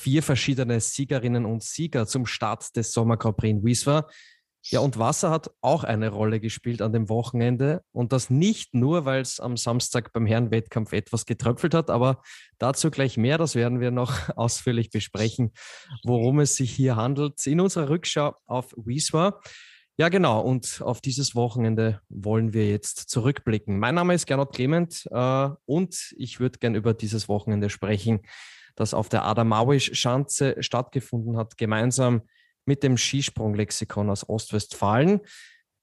vier verschiedene Siegerinnen und Sieger zum Start des Sommer in Wieswa. Ja, und Wasser hat auch eine Rolle gespielt an dem Wochenende. Und das nicht nur, weil es am Samstag beim Herrenwettkampf etwas getröpfelt hat, aber dazu gleich mehr. Das werden wir noch ausführlich besprechen, worum es sich hier handelt in unserer Rückschau auf Wieswa. Ja, genau. Und auf dieses Wochenende wollen wir jetzt zurückblicken. Mein Name ist Gernot Clement äh, und ich würde gern über dieses Wochenende sprechen das auf der Adamawisch-Schanze stattgefunden hat, gemeinsam mit dem Skisprunglexikon aus Ostwestfalen,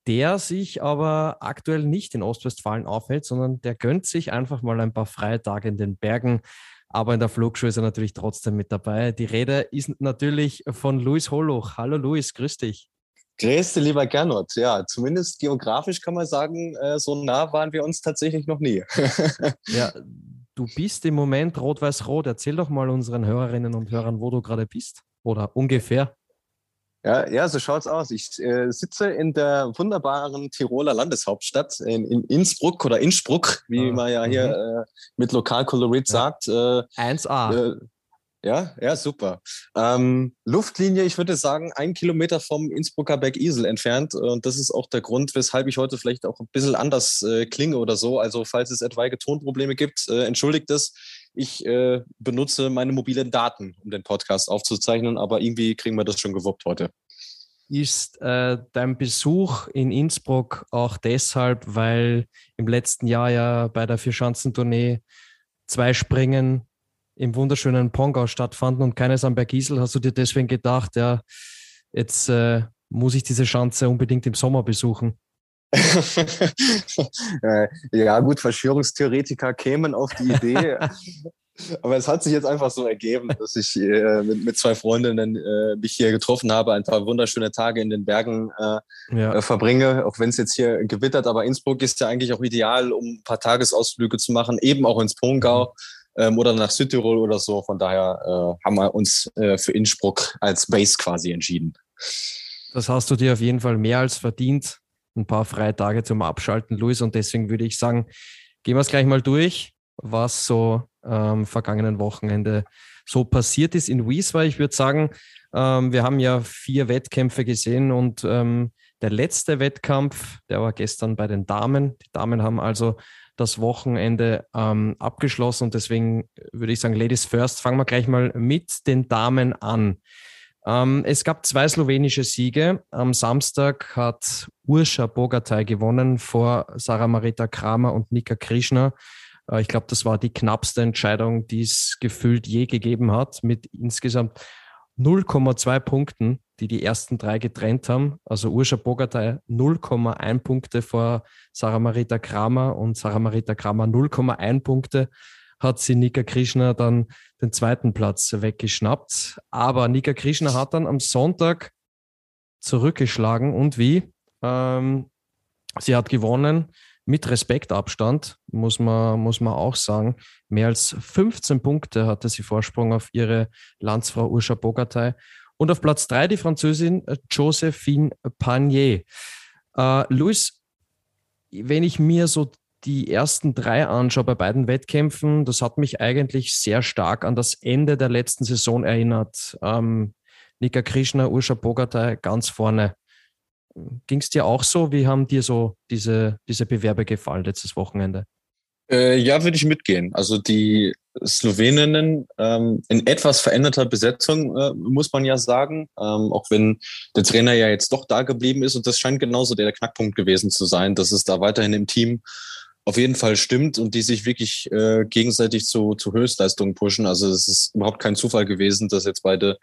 der sich aber aktuell nicht in Ostwestfalen aufhält, sondern der gönnt sich einfach mal ein paar Freitage in den Bergen. Aber in der Flugshow ist er natürlich trotzdem mit dabei. Die Rede ist natürlich von Luis Holoch. Hallo Luis, grüß dich. Grüß dich, lieber Gernot. Ja, zumindest geografisch kann man sagen, äh, so nah waren wir uns tatsächlich noch nie. ja, Du bist im Moment rot-weiß-rot. Erzähl doch mal unseren Hörerinnen und Hörern, wo du gerade bist oder ungefähr. Ja, ja, so schaut's aus. Ich äh, sitze in der wunderbaren Tiroler Landeshauptstadt in, in Innsbruck oder Innsbruck, wie ah, man ja hier mhm. äh, mit Lokalkolorit ja. sagt. Äh, 1a. Ja, ja, super. Ähm, Luftlinie, ich würde sagen, ein Kilometer vom Innsbrucker Bergisel entfernt. Und das ist auch der Grund, weshalb ich heute vielleicht auch ein bisschen anders äh, klinge oder so. Also, falls es etwaige Tonprobleme gibt, äh, entschuldigt es. Ich äh, benutze meine mobilen Daten, um den Podcast aufzuzeichnen, aber irgendwie kriegen wir das schon gewuppt heute. Ist äh, dein Besuch in Innsbruck auch deshalb, weil im letzten Jahr ja bei der Vierschanzentournee zwei Springen im wunderschönen Pongau stattfanden und keines am Bergisel, hast du dir deswegen gedacht, ja, jetzt äh, muss ich diese Schanze unbedingt im Sommer besuchen? Ja, gut, Verschwörungstheoretiker kämen auf die Idee. Aber es hat sich jetzt einfach so ergeben, dass ich äh, mit, mit, zwei Freundinnen äh, mich hier getroffen habe, ein paar wunderschöne Tage in den Bergen äh, ja. Äh, verbringe, auch wenn es jetzt hier gewittert. Aber Innsbruck ist ja eigentlich auch ideal, um ein paar Tagesausflüge zu machen, eben auch ins Pongau. Mhm ähm, oder nach Südtirol oder so. Von daher äh, haben wir uns äh, für Innsbruck als Base quasi entschieden. Das hast du dir auf jeden Fall mehr als verdient. Ein paar freie Tage zum Abschalten, Luis. Und deswegen würde ich sagen, gehen wir es gleich mal durch, was so am ähm, vergangenen Wochenende so passiert ist in Wieswa. Ich würde sagen, ähm, wir haben ja vier Wettkämpfe gesehen und ähm, der letzte Wettkampf, der war gestern bei den Damen. Die Damen haben also das Wochenende ähm, abgeschlossen und deswegen würde ich sagen, Ladies first, fangen wir gleich mal mit den Damen an. Ähm, es gab zwei slowenische Siege. Am Samstag hat Urscha Bogatay gewonnen vor Sarah Marita Kramer und Nika Krishna. Äh, ich glaube, das war die knappste Entscheidung, die es gefühlt je gegeben hat, mit insgesamt 0,2 Punkten die die ersten drei getrennt haben. Also Urscha Bogatay 0,1 Punkte vor Sarah Marita Kramer und Sarah Marita Kramer 0,1 Punkte hat sie Nika Krishna dann den zweiten Platz weggeschnappt. Aber Nika Krishna hat dann am Sonntag zurückgeschlagen und wie? Ähm, sie hat gewonnen mit Respektabstand, muss man, muss man auch sagen. Mehr als 15 Punkte hatte sie Vorsprung auf ihre Landsfrau Urscha Bogatay. Und auf Platz drei die Französin äh, Josephine Panier. Äh, Luis, wenn ich mir so die ersten drei anschaue bei beiden Wettkämpfen, das hat mich eigentlich sehr stark an das Ende der letzten Saison erinnert. Ähm, Nika Krishna, Urscha Bogatay ganz vorne. Ging es dir auch so? Wie haben dir so diese, diese Bewerbe gefallen letztes Wochenende? Äh, ja, würde ich mitgehen. Also die Sloweninnen ähm, in etwas veränderter Besetzung, äh, muss man ja sagen. Ähm, auch wenn der Trainer ja jetzt doch da geblieben ist. Und das scheint genauso der Knackpunkt gewesen zu sein, dass es da weiterhin im Team auf jeden Fall stimmt und die sich wirklich äh, gegenseitig zu, zu Höchstleistungen pushen. Also es ist überhaupt kein Zufall gewesen, dass jetzt beide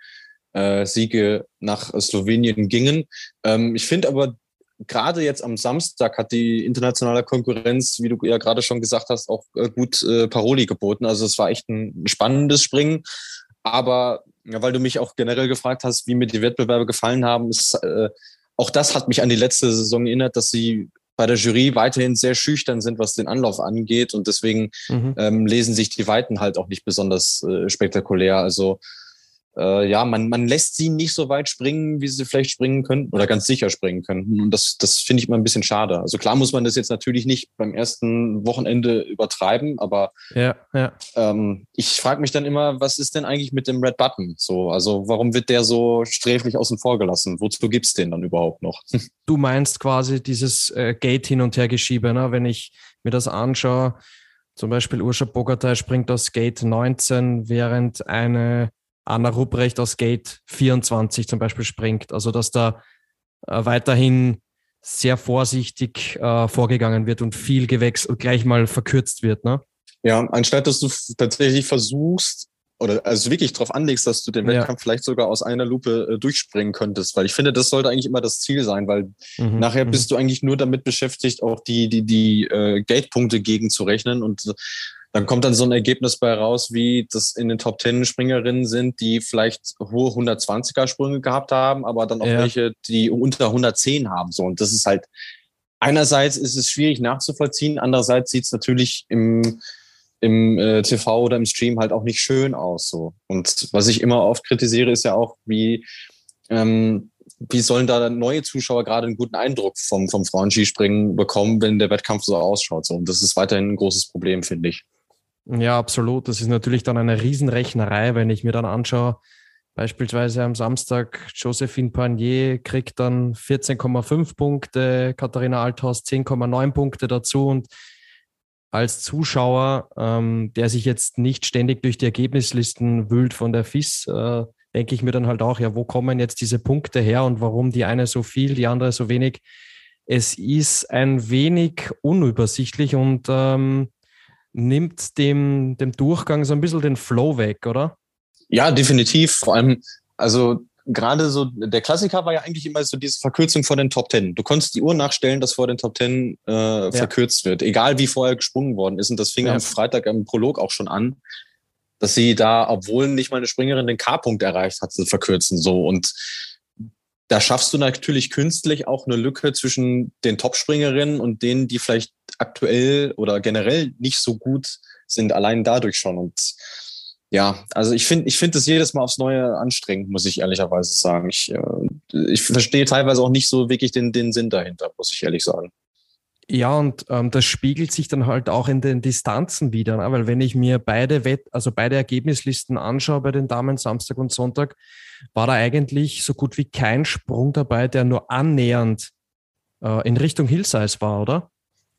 äh, Siege nach Slowenien gingen. Ähm, ich finde aber gerade jetzt am Samstag hat die internationale Konkurrenz, wie du ja gerade schon gesagt hast, auch äh, gut äh, Paroli geboten. Also es war echt ein spannendes Springen. Aber Ja, weil du mich auch generell gefragt hast, wie mir die Wettbewerbe gefallen haben. Ist, äh, auch das hat mich an die letzte Saison erinnert, dass sie bei der Jury weiterhin sehr schüchtern sind, was den Anlauf angeht. Und deswegen mhm. ähm, lesen sich die Weiten halt auch nicht besonders äh, spektakulär. Also äh, ja, man, man lässt sie nicht so weit springen, wie sie vielleicht springen könnten oder ganz sicher springen könnten. Und das, das finde ich immer ein bisschen schade. Also klar muss man das jetzt natürlich nicht beim ersten Wochenende übertreiben, aber ja, ja. Ähm, ich frage mich dann immer, was ist denn eigentlich mit dem Red Button? So, also warum wird der so sträflich außen vor gelassen? Wozu gibt's den dann überhaupt noch? Du meinst quasi dieses äh, Gate hin und her geschiebe, ne? wenn ich mir das anschaue. Zum Beispiel Urscha Bogatay springt aus Gate 19, während eine Anna Rupprecht aus Gate 24 zum Beispiel springt. Also dass da äh, weiterhin sehr vorsichtig äh, vorgegangen wird und viel gewechselt und gleich mal verkürzt wird. Ne? Ja, anstatt dass du tatsächlich versuchst, oder also wirklich darauf anlegst, dass du den ja. Wettkampf vielleicht sogar aus einer Lupe äh, durchspringen könntest, weil ich finde, das sollte eigentlich immer das Ziel sein, weil mhm, nachher mhm. bist du eigentlich nur damit beschäftigt, auch die die die äh, Geldpunkte gegenzurechnen und dann kommt dann so ein Ergebnis bei raus, wie das in den Top Ten Springerinnen sind, die vielleicht hohe 120er Sprünge gehabt haben, aber dann auch ja. welche, die unter 110 haben. So und das ist halt einerseits ist es schwierig nachzuvollziehen, andererseits sieht es natürlich im im äh, TV oder im Stream halt auch nicht schön aus. So. Und was ich immer oft kritisiere, ist ja auch, wie, ähm, wie sollen da neue Zuschauer gerade einen guten Eindruck vom, vom Frauenskispringen bekommen, wenn der Wettkampf so ausschaut. So. Und das ist weiterhin ein großes Problem, finde ich. Ja, absolut. Das ist natürlich dann eine Riesenrechnerei, wenn ich mir dann anschaue, beispielsweise am Samstag, Josephine Panier kriegt dann 14,5 Punkte, Katharina Althaus 10,9 Punkte dazu und als Zuschauer, ähm, der sich jetzt nicht ständig durch die Ergebnislisten wühlt von der FIS, äh, denke ich mir dann halt auch, ja, wo kommen jetzt diese Punkte her und warum die eine so viel, die andere so wenig? Es ist ein wenig unübersichtlich und ähm, nimmt dem, dem Durchgang so ein bisschen den Flow weg, oder? Ja, definitiv. Vor allem, also gerade so, der Klassiker war ja eigentlich immer so diese Verkürzung vor den Top Ten. Du konntest die Uhr nachstellen, dass vor den Top Ten äh, ja. verkürzt wird, egal wie vorher gesprungen worden ist. Und das fing ja. am Freitag im Prolog auch schon an, dass sie da, obwohl nicht mal eine Springerin den K-Punkt erreicht hat, zu verkürzen. So und da schaffst du natürlich künstlich auch eine Lücke zwischen den Topspringerinnen und denen, die vielleicht aktuell oder generell nicht so gut sind, allein dadurch schon. Und ja, also ich finde, ich finde es jedes Mal aufs Neue anstrengend, muss ich ehrlicherweise sagen. Ich, äh, ich verstehe teilweise auch nicht so wirklich den, den Sinn dahinter, muss ich ehrlich sagen. Ja, und ähm, das spiegelt sich dann halt auch in den Distanzen wieder, ne? weil wenn ich mir beide Wett, also beide Ergebnislisten anschaue bei den Damen Samstag und Sonntag, war da eigentlich so gut wie kein Sprung dabei, der nur annähernd äh, in Richtung Hillsize war, oder?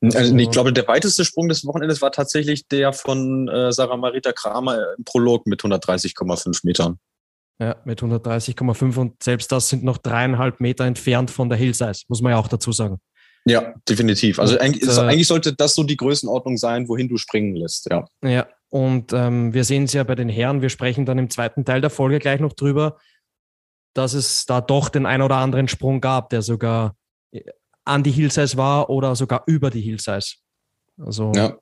Also, ich glaube, der weiteste Sprung des Wochenendes war tatsächlich der von äh, Sarah Marita Kramer im Prolog mit 130,5 Metern. Ja, mit 130,5 und selbst das sind noch dreieinhalb Meter entfernt von der Hillsize, muss man ja auch dazu sagen. Ja, definitiv. Also und, eigentlich, äh, eigentlich, sollte das so die Größenordnung sein, wohin du springen lässt, ja. Ja, und ähm, wir sehen es ja bei den Herren, wir sprechen dann im zweiten Teil der Folge gleich noch drüber, dass es da doch den ein oder anderen Sprung gab, der sogar äh, an die Hillsize war oder sogar über die Hillsize. Also, ja.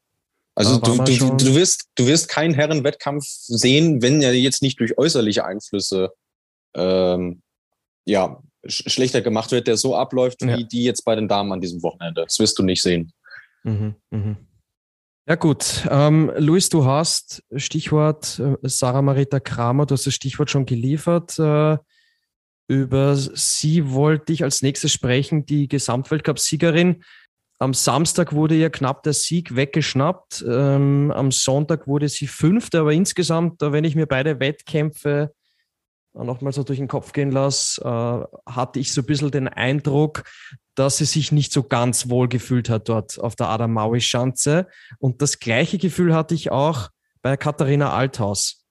Also du, du, du, wirst, du wirst keinen Herrenwettkampf sehen, wenn er jetzt nicht durch äußerliche Einflüsse ähm, ja, sch schlechter gemacht wird, der so abläuft, ja. wie die jetzt bei den Damen an diesem Wochenende. Das wirst du nicht sehen. Mhm, mh. Ja gut, ähm, Luis, du hast Stichwort äh, Sarah Marita Kramer, du hast das Stichwort schon geliefert. Äh, über sie wollte ich als nächstes sprechen, die Gesamtweltcup-Siegerin. Am Samstag wurde ihr knapp der Sieg weggeschnappt. Ähm, am Sonntag wurde sie Fünfte, aber insgesamt, wenn ich mir beide Wettkämpfe nochmal so durch den Kopf gehen lasse, äh, hatte ich so ein bisschen den Eindruck, dass sie sich nicht so ganz wohl gefühlt hat dort auf der Adamaui-Schanze. Und das gleiche Gefühl hatte ich auch bei Katharina Althaus.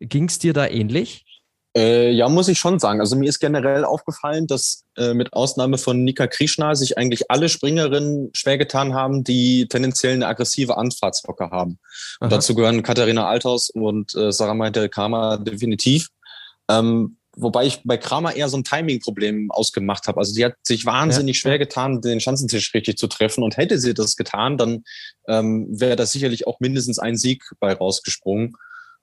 Ging es dir da ähnlich? Äh, ja, muss ich schon sagen. Also mir ist generell aufgefallen, dass äh, mit Ausnahme von Nika Krishna sich eigentlich alle Springerinnen schwer getan haben, die tendenziell eine aggressive Anfahrtswocke haben. Und dazu gehören Katharina Althaus und äh, Sarah Meinte Kama definitiv. Ähm, wobei ich bei Kramer eher so ein Timing-Problem ausgemacht habe. Also sie hat sich wahnsinnig ja. schwer getan, den Schanzentisch richtig zu treffen. Und hätte sie das getan, dann ähm, wäre da sicherlich auch mindestens ein Sieg bei rausgesprungen.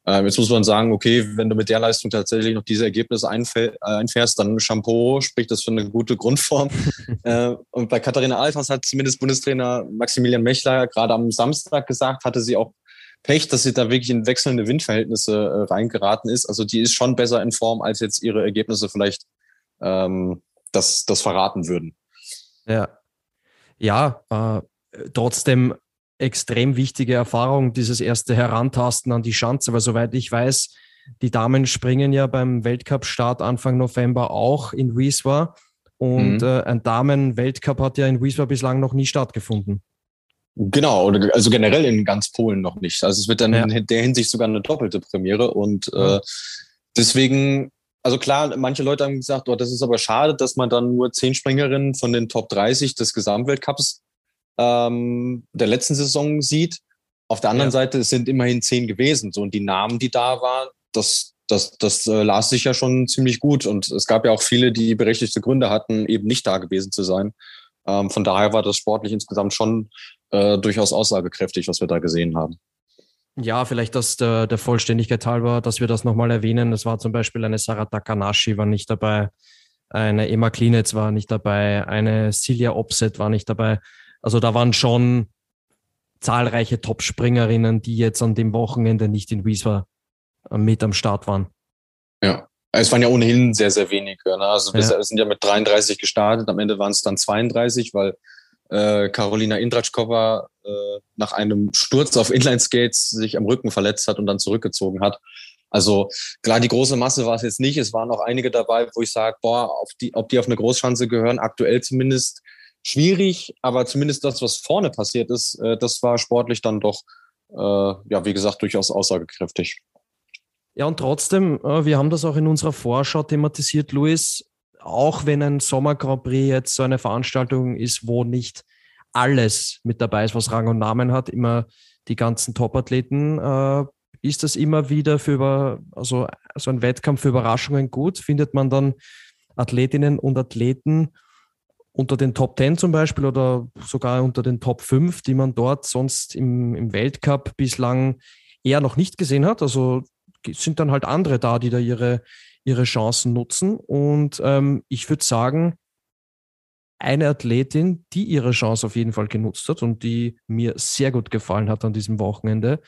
Ähm, jetzt muss man sagen, okay, wenn du mit der Leistung tatsächlich noch diese Ergebnisse äh, einfährst, dann Shampoo spricht das für eine gute Grundform. äh, und bei Katharina Alfers hat zumindest Bundestrainer Maximilian Mechler gerade am Samstag gesagt, hatte sie auch Pech, dass sie da wirklich in wechselnde Windverhältnisse äh, reingeraten ist. Also die ist schon besser in Form, als jetzt ihre Ergebnisse vielleicht ähm, das, das verraten würden. Ja, ja äh, trotzdem extrem wichtige Erfahrung, dieses erste Herantasten an die Schanze, weil soweit ich weiß, die Damen springen ja beim Weltcup-Start Anfang November auch in Wieswa und mhm. äh, ein Damen-Weltcup hat ja in Wieswa bislang noch nie stattgefunden. Genau, also generell in ganz Polen noch nicht. Also es wird dann ja. in der Hinsicht sogar eine doppelte Premiere und äh, ja. deswegen, also klar, manche Leute haben gesagt, oh, das ist aber schade, dass man dann nur zehn Springerinnen von den Top 30 des Gesamtweltcups ähm, der letzten Saison sieht. Auf der anderen ja. Seite es sind immerhin zehn gewesen. So, und die Namen, die da waren, das, das, das äh, las sich ja schon ziemlich gut. Und es gab ja auch viele, die berechtigte Gründe hatten, eben nicht da gewesen zu sein. Ähm, von daher war das sportlich insgesamt schon äh, durchaus aussagekräftig, was wir da gesehen haben. Ja, vielleicht das der, der Vollständigkeit halber, dass wir das nochmal erwähnen. Es war zum Beispiel eine Sarah Takanashi war nicht dabei, eine Emma Klinetz war nicht dabei, eine Silja Opset war nicht dabei. Also da waren schon zahlreiche Top-Springerinnen, die jetzt an dem Wochenende nicht in Wieswa äh, mit am Start waren. Ja, es waren ja ohnehin sehr, sehr wenige. Ne? Also wir ja. sind ja mit 33 gestartet, am Ende waren es dann 32, weil äh, Carolina Indratschkova äh, nach einem Sturz auf Inline-Skates sich am Rücken verletzt hat und dann zurückgezogen hat. Also klar, die große Masse war es jetzt nicht. Es waren auch einige dabei, wo ich sage, boah, auf die, ob die auf eine Großschanze gehören, aktuell zumindest schwierig, aber zumindest das, was vorne passiert ist, äh, das war sportlich dann doch, äh, ja, wie gesagt, durchaus aussagekräftig. Ja, und trotzdem, äh, wir haben das auch in unserer Vorschau thematisiert, Luis, auch wenn ein Sommer Grand Prix jetzt so eine Veranstaltung ist, wo nicht alles mit dabei ist, was Rang und Namen hat, immer die ganzen Top-Athleten, äh, ist das immer wieder für über, also so ein Wettkampf für Überraschungen gut? Findet man dann Athletinnen und Athleten, unter den Top 10 zum Beispiel oder sogar unter den Top 5, die man dort sonst im, im Weltcup bislang eher noch nicht gesehen hat. Also sind dann halt andere da, die da ihre, ihre Chancen nutzen. Und ähm, ich würde sagen, eine Athletin, die ihre Chance auf jeden Fall genutzt hat und die mir sehr gut gefallen hat an diesem Wochenende,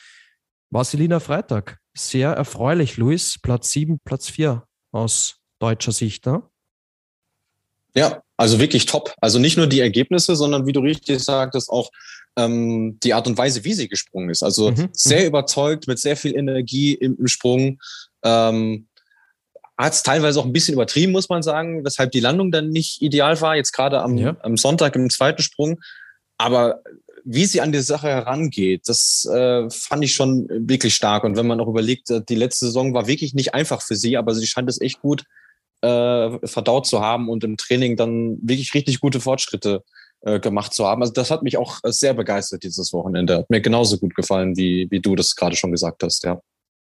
war Selina Freitag. Sehr erfreulich, Luis. Platz 7, Platz 4 aus deutscher Sicht. Ne? Ja, also wirklich top. Also nicht nur die Ergebnisse, sondern wie du richtig sagtest, auch ähm, die Art und Weise, wie sie gesprungen ist. Also mhm. sehr mhm. überzeugt, mit sehr viel Energie im, im Sprung. Ähm, hat es teilweise auch ein bisschen übertrieben, muss man sagen, weshalb die Landung dann nicht ideal war, jetzt gerade am, ja. am Sonntag im zweiten Sprung. Aber wie sie an die Sache herangeht, das äh, fand ich schon wirklich stark. Und wenn man auch überlegt, äh, die letzte Saison war wirklich nicht einfach für sie, aber sie scheint es echt gut äh, verdaut zu haben und im Training dann wirklich richtig gute Fortschritte äh, gemacht zu haben. Also das hat mich auch sehr begeistert dieses Wochenende. Hat mir genauso gut gefallen, wie, wie du das gerade schon gesagt hast, ja.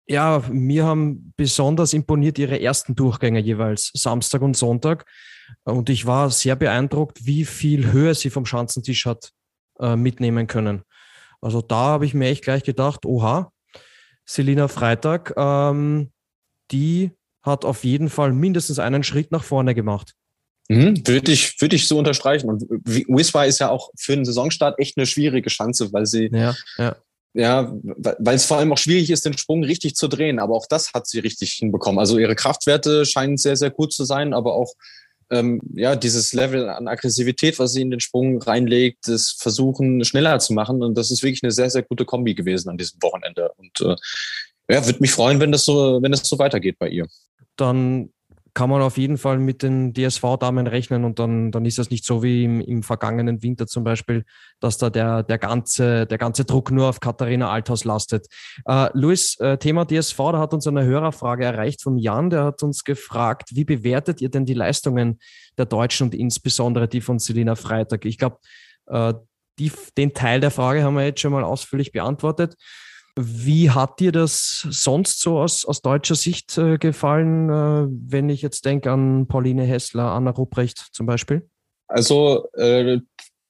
Ja, mir haben besonders imponiert ihre ersten Durchgänge jeweils, Samstag und Sonntag. Und ich war sehr beeindruckt, wie viel Höhe sie vom Schanzentisch hat äh, mitnehmen können. Also da habe ich mir echt gleich gedacht, oha, Selina Freitag, ähm, die hat auf jeden Fall mindestens einen Schritt nach vorne gemacht. Mhm, würde ich, würde ich so unterstreichen. Und Wiswa ist ja auch für den Saisonstart echt eine schwierige Chance, weil sie, ja, ja. ja weil es vor allem auch schwierig ist, den Sprung richtig zu drehen. Aber auch das hat sie richtig hinbekommen. Also ihre Kraftwerte scheinen sehr, sehr gut zu sein, aber auch ähm, ja, dieses Level an Aggressivität, was sie in den Sprung reinlegt, das Versuchen schneller zu machen. Und das ist wirklich eine sehr, sehr gute Kombi gewesen an diesem Wochenende. Und äh, ja, würde mich freuen, wenn das so, wenn das so weitergeht bei ihr dann kann man auf jeden Fall mit den DSV-Damen rechnen und dann, dann ist das nicht so wie im, im vergangenen Winter zum Beispiel, dass da der, der, ganze, der ganze Druck nur auf Katharina Althaus lastet. Äh, Luis, äh, Thema DSV, da hat uns eine Hörerfrage erreicht von Jan, der hat uns gefragt, wie bewertet ihr denn die Leistungen der Deutschen und insbesondere die von Selina Freitag? Ich glaube, äh, den Teil der Frage haben wir jetzt schon mal ausführlich beantwortet. Wie hat dir das sonst so aus, aus deutscher Sicht äh, gefallen, äh, wenn ich jetzt denke an Pauline Hessler, Anna Rupprecht zum Beispiel? Also äh,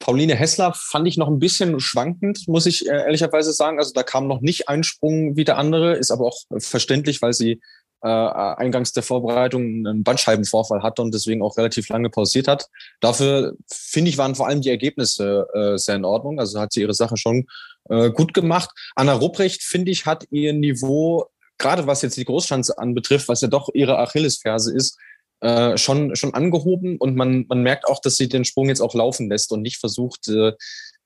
Pauline Hessler fand ich noch ein bisschen schwankend, muss ich äh, ehrlicherweise sagen. Also da kam noch nicht ein Sprung wie der andere, ist aber auch verständlich, weil sie äh, eingangs der Vorbereitung einen Bandscheibenvorfall hatte und deswegen auch relativ lange pausiert hat. Dafür finde ich, waren vor allem die Ergebnisse äh, sehr in Ordnung. Also hat sie ihre Sache schon äh, gut gemacht. Anna Rupprecht, finde ich, hat ihr Niveau, gerade was jetzt die Großschanze anbetrifft, was ja doch ihre Achillesferse ist, äh, schon, schon angehoben und man, man merkt auch, dass sie den Sprung jetzt auch laufen lässt und nicht versucht, äh,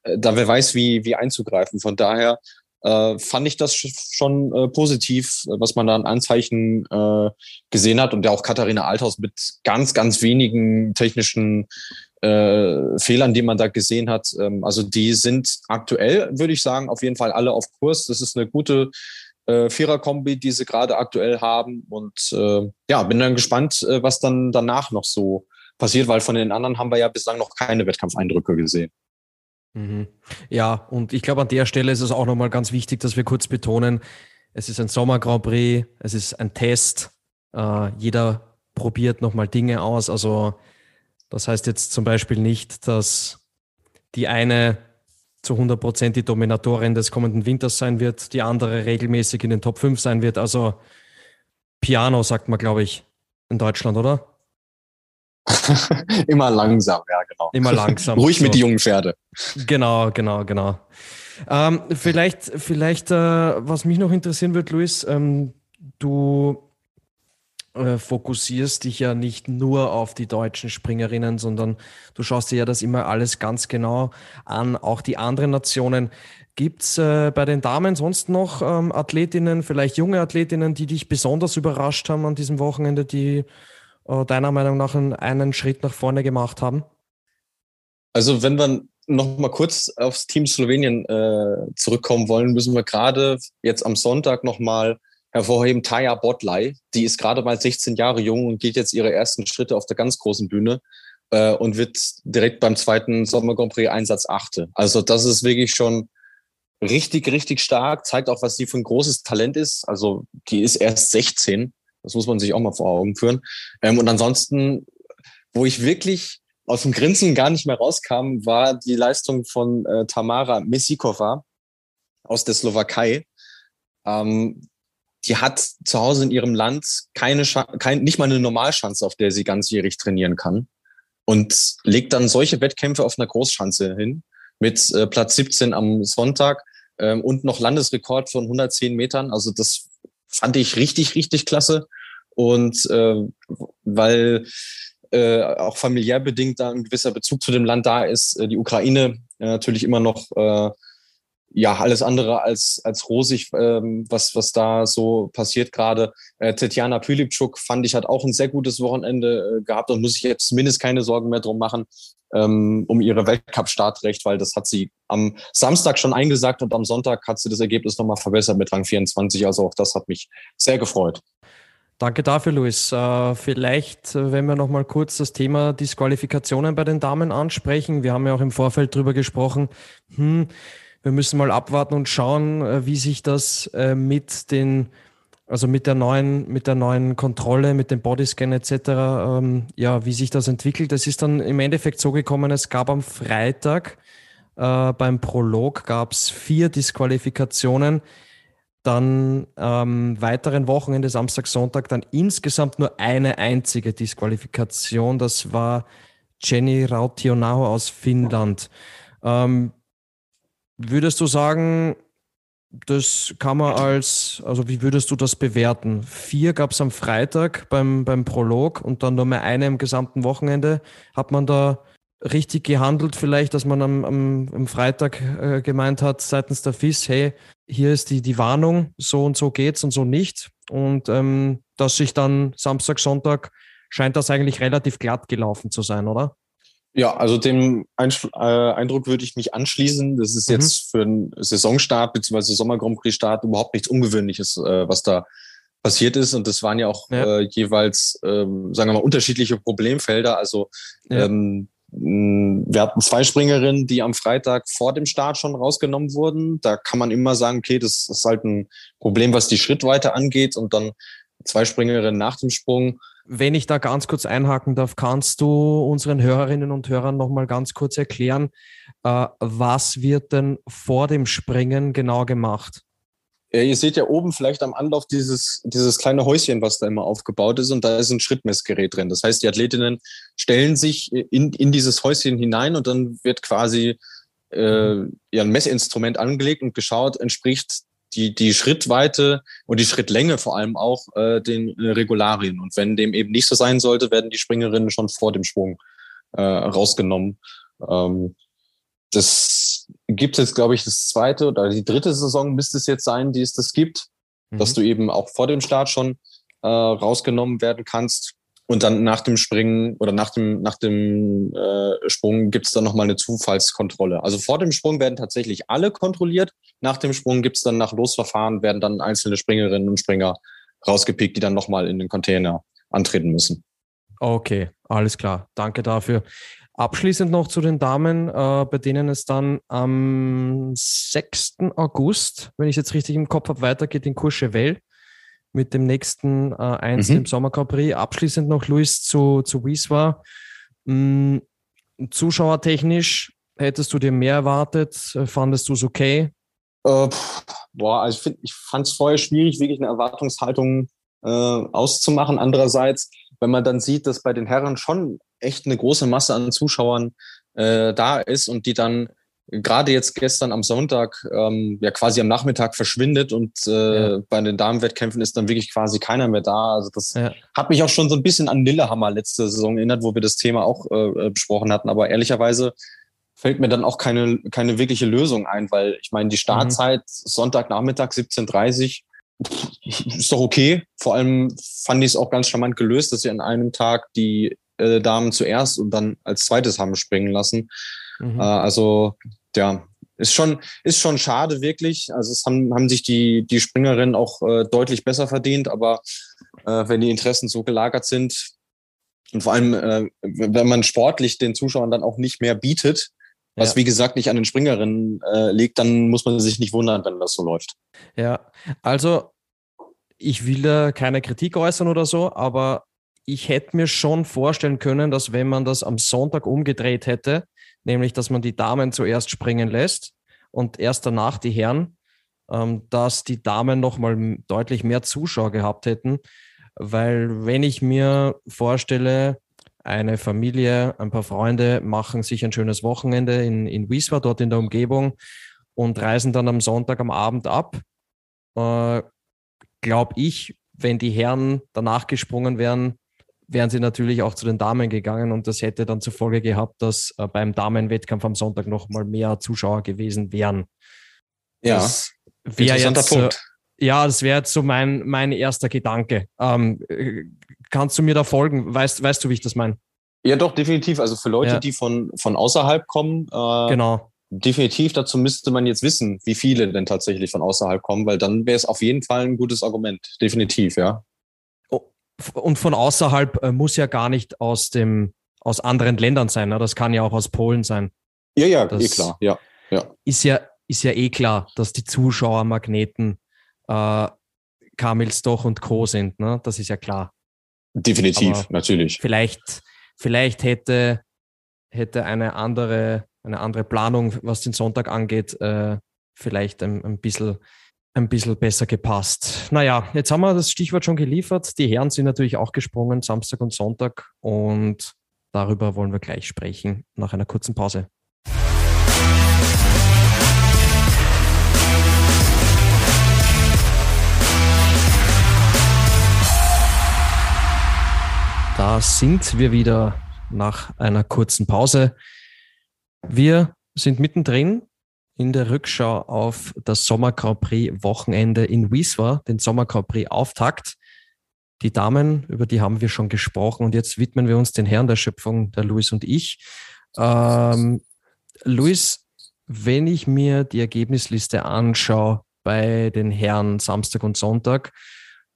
da wer weiß, wie, wie einzugreifen. Von daher äh, fand ich das schon äh, positiv, was man da an Anzeichen äh, gesehen hat und ja auch Katharina Althaus mit ganz, ganz wenigen technischen äh, Fehlern, die man da gesehen hat. Ähm, also die sind aktuell, würde ich sagen, auf jeden Fall alle auf Kurs. Das ist eine gute äh, Vierer-Kombi, die sie gerade aktuell haben. Und äh, ja, bin dann gespannt, äh, was dann danach noch so passiert, weil von den anderen haben wir ja bislang noch keine Wettkampfeindrücke gesehen. Mhm. Ja, und ich glaube, an der Stelle ist es auch nochmal ganz wichtig, dass wir kurz betonen, es ist ein Sommer Grand Prix, es ist ein Test, äh, jeder probiert nochmal Dinge aus. Also das heißt jetzt zum Beispiel nicht, dass die eine zu 100 Prozent die Dominatorin des kommenden Winters sein wird, die andere regelmäßig in den Top 5 sein wird. Also Piano sagt man, glaube ich, in Deutschland, oder? Immer langsam, ja, genau. Immer langsam. Ruhig so. mit die jungen Pferde. Genau, genau, genau. Ähm, vielleicht, vielleicht, äh, was mich noch interessieren wird, Luis, ähm, du äh, fokussierst dich ja nicht nur auf die deutschen Springerinnen, sondern du schaust dir ja das immer alles ganz genau an, auch die anderen Nationen. Gibt es äh, bei den Damen sonst noch ähm, Athletinnen, vielleicht junge Athletinnen, die dich besonders überrascht haben an diesem Wochenende, die deiner Meinung nach einen, Schritt nach vorne gemacht haben? Also wenn wir noch mal kurz aufs Team Slowenien äh, zurückkommen wollen, müssen wir gerade jetzt am Sonntag noch mal hervorheben, Taya Botley. Die ist gerade mal 16 Jahre jung und geht jetzt ihre ersten Schritte auf der ganz großen Bühne äh, und wird direkt beim zweiten Sommer Grand Prix Einsatz achte. Also das ist wirklich schon richtig, richtig stark, zeigt auch, was sie für ein großes Talent ist. Also die ist erst 16. Das muss man sich auch mal vor Augen führen. Ähm, und ansonsten, wo ich wirklich aus dem Grinsen gar nicht mehr rauskam, war die Leistung von äh, Tamara Mesikova aus der Slowakei. Ähm, die hat zu Hause in ihrem Land keine, kein, nicht mal eine Normalschanze, auf der sie ganzjährig trainieren kann. Und legt dann solche Wettkämpfe auf einer Großschanze hin mit äh, Platz 17 am Sonntag ähm, und noch Landesrekord von 110 Metern. Also das fand ich richtig, richtig klasse. Und äh, weil äh, auch familiär bedingt da ein gewisser Bezug zu dem Land da ist, äh, die Ukraine äh, natürlich immer noch äh, ja, alles andere als, als rosig, ähm, was, was da so passiert gerade. Äh, Tetjana Pülipczuk fand ich, hat auch ein sehr gutes Wochenende äh, gehabt und muss sich jetzt zumindest keine Sorgen mehr drum machen, ähm, um ihre Weltcup-Startrecht, weil das hat sie am Samstag schon eingesagt und am Sonntag hat sie das Ergebnis nochmal verbessert mit Rang 24. Also auch das hat mich sehr gefreut. Danke dafür, Luis. Äh, vielleicht, äh, wenn wir noch mal kurz das Thema Disqualifikationen bei den Damen ansprechen. Wir haben ja auch im Vorfeld drüber gesprochen. Hm, wir müssen mal abwarten und schauen, äh, wie sich das äh, mit den, also mit der neuen, mit der neuen Kontrolle, mit dem Bodyscan etc., ähm, ja, wie sich das entwickelt. Es ist dann im Endeffekt so gekommen, es gab am Freitag äh, beim Prolog gab es vier Disqualifikationen. Dann ähm, weiteren Wochenende, Samstag, Sonntag, dann insgesamt nur eine einzige Disqualifikation. Das war Jenny Rautionau aus Finnland. Ähm, Würdest du sagen, das kann man als, also wie würdest du das bewerten? Vier gab es am Freitag beim, beim Prolog und dann nur mehr eine im gesamten Wochenende. Hat man da richtig gehandelt vielleicht, dass man am, am, am Freitag äh, gemeint hat seitens der FIS, hey, hier ist die, die Warnung, so und so geht's und so nicht. Und ähm, dass sich dann Samstag, Sonntag scheint das eigentlich relativ glatt gelaufen zu sein, oder? Ja, also dem Einschl äh, Eindruck würde ich mich anschließen. Das ist mhm. jetzt für einen Saisonstart bzw. Sommer Grand Prix Start überhaupt nichts Ungewöhnliches, äh, was da passiert ist. Und das waren ja auch ja. Äh, jeweils, ähm, sagen wir mal, unterschiedliche Problemfelder. Also ja. ähm, wir hatten zwei Springerinnen, die am Freitag vor dem Start schon rausgenommen wurden. Da kann man immer sagen, okay, das ist halt ein Problem, was die Schrittweite angeht. Und dann zwei Springerinnen nach dem Sprung wenn ich da ganz kurz einhaken darf, kannst du unseren Hörerinnen und Hörern nochmal ganz kurz erklären, Äh, was wird denn vor dem Springen genau gemacht? Ja, ihr seht ja oben vielleicht am Anlauf dieses, dieses kleine Häuschen, was da immer aufgebaut ist, und da ist ein Schrittmessgerät drin. Das heißt, die Athletinnen stellen sich in, in dieses Häuschen hinein und dann wird quasi äh, ja, ein Messinstrument angelegt und geschaut, entspricht die, die Schrittweite und die Schrittlänge vor allem auch äh, den Regularien. Und wenn dem eben nicht so sein sollte, werden die Springerinnen schon vor dem Schwung äh, rausgenommen. Ähm, das gibt es jetzt, glaube ich, das zweite oder die dritte Saison müsste es jetzt sein, die es das gibt, mhm. dass du eben auch vor dem Start schon äh, rausgenommen werden kannst. Und dann nach dem Springen oder nach dem, nach dem äh, Sprung gibt es dann nochmal eine Zufallskontrolle. Also vor dem Sprung werden tatsächlich alle kontrolliert. Nach dem Sprung gibt es dann nach Losverfahren, werden dann einzelne Springerinnen und Springer rausgepickt, die dann nochmal in den Container antreten müssen. Okay, alles klar. Danke dafür. Abschließend noch zu den Damen, äh, bei denen es dann am 6. August, wenn ich jetzt richtig im Kopf habe, weitergeht in Courchevel mit dem nächsten äh, Einzel mhm. im Sommer Grand Prix. Abschließend noch Luis zu, zu Wieswa. Mhm, zuschauertechnisch hättest du dir mehr erwartet? Fandest du es okay? Äh, boah, also ich, find, ich fand es vorher schwierig, wirklich eine Erwartungshaltung äh, auszumachen. Andererseits, wenn man dann sieht, dass bei den Herren schon echt eine große Masse an Zuschauern äh, da ist und die dann gerade jetzt gestern am Sonntag ähm, ja quasi am Nachmittag verschwindet und äh, ja. bei den Damenwettkämpfen ist dann wirklich quasi keiner mehr da. Also das ja. hat mich auch schon so ein bisschen an Lillehammer letzte Saison erinnert, wo wir das Thema auch äh, besprochen hatten. Aber ehrlicherweise fällt mir dann auch keine, keine wirkliche Lösung ein, weil ich meine, die Startzeit mhm. Sonntagnachmittag 17.30 ist doch okay. Vor allem fand ich es auch ganz charmant gelöst, dass sie an einem Tag die äh, Damen zuerst und dann als zweites haben springen lassen. Mhm. Äh, also ja, ist schon, ist schon schade wirklich. Also es haben, haben sich die, die Springerinnen auch äh, deutlich besser verdient, aber äh, wenn die Interessen so gelagert sind und vor allem, äh, wenn man sportlich den Zuschauern dann auch nicht mehr bietet, was wie gesagt nicht an den Springerinnen äh, liegt, dann muss man sich nicht wundern, wenn das so läuft. Ja, also ich will da keine Kritik äußern oder so, aber ich hätte mir schon vorstellen können, dass wenn man das am Sonntag umgedreht hätte, nämlich dass man die Damen zuerst springen lässt und erst danach die Herren, ähm, dass die Damen nochmal deutlich mehr Zuschauer gehabt hätten. Weil wenn ich mir vorstelle, eine Familie, ein paar Freunde machen sich ein schönes Wochenende in, in Wieswa, dort in der Umgebung und reisen dann am Sonntag am Abend ab, äh, glaube ich, wenn die Herren danach gesprungen wären, wären sie natürlich auch zu den Damen gegangen und das hätte dann zur Folge gehabt, dass äh, beim Damenwettkampf am Sonntag noch mal mehr Zuschauer gewesen wären. Ja, das wäre jetzt, Punkt. Ja, das wäre jetzt so mein, mein erster Gedanke. Ähm, äh, kannst du mir da folgen? Weißt, weißt du, wie ich das meine? Ja, doch, definitiv. Also für Leute, ja. die von, von außerhalb kommen, äh, genau. definitiv, dazu müsste man jetzt wissen, wie viele denn tatsächlich von außerhalb kommen, weil dann wäre es auf jeden Fall ein gutes Argument. Definitiv, ja und von außerhalb äh, muss ja gar nicht aus dem aus anderen Ländern sein. Ne? Das kann ja auch aus Polen sein. Ja, ja, das eh klar. Ja, ja. Ist ja ist ja eh klar, dass die Zuschauermagneten äh, Kamilsdoch und Co. sind. Ne? Das ist ja klar. Definitiv, Aber natürlich. Vielleicht, vielleicht hätte, hätte eine andere, eine andere Planung, was den Sonntag angeht, äh, vielleicht ein, ein bisschen ein bisschen besser gepasst. Naja, jetzt haben wir das Stichwort schon geliefert. Die Herren sind natürlich auch gesprungen, Samstag und Sonntag. Und darüber wollen wir gleich sprechen nach einer kurzen Pause. Da sind wir wieder nach einer kurzen Pause. Wir sind mittendrin in der Rückschau auf das Sommer Grand Prix Wochenende in Wieswa, den Sommer Grand Prix Auftakt. Die Damen, über die haben wir schon gesprochen und jetzt widmen wir uns den Herren der Schöpfung, der Luis und ich. Ähm, Luis, wenn ich mir die Ergebnisliste anschaue bei den Herren Samstag und Sonntag,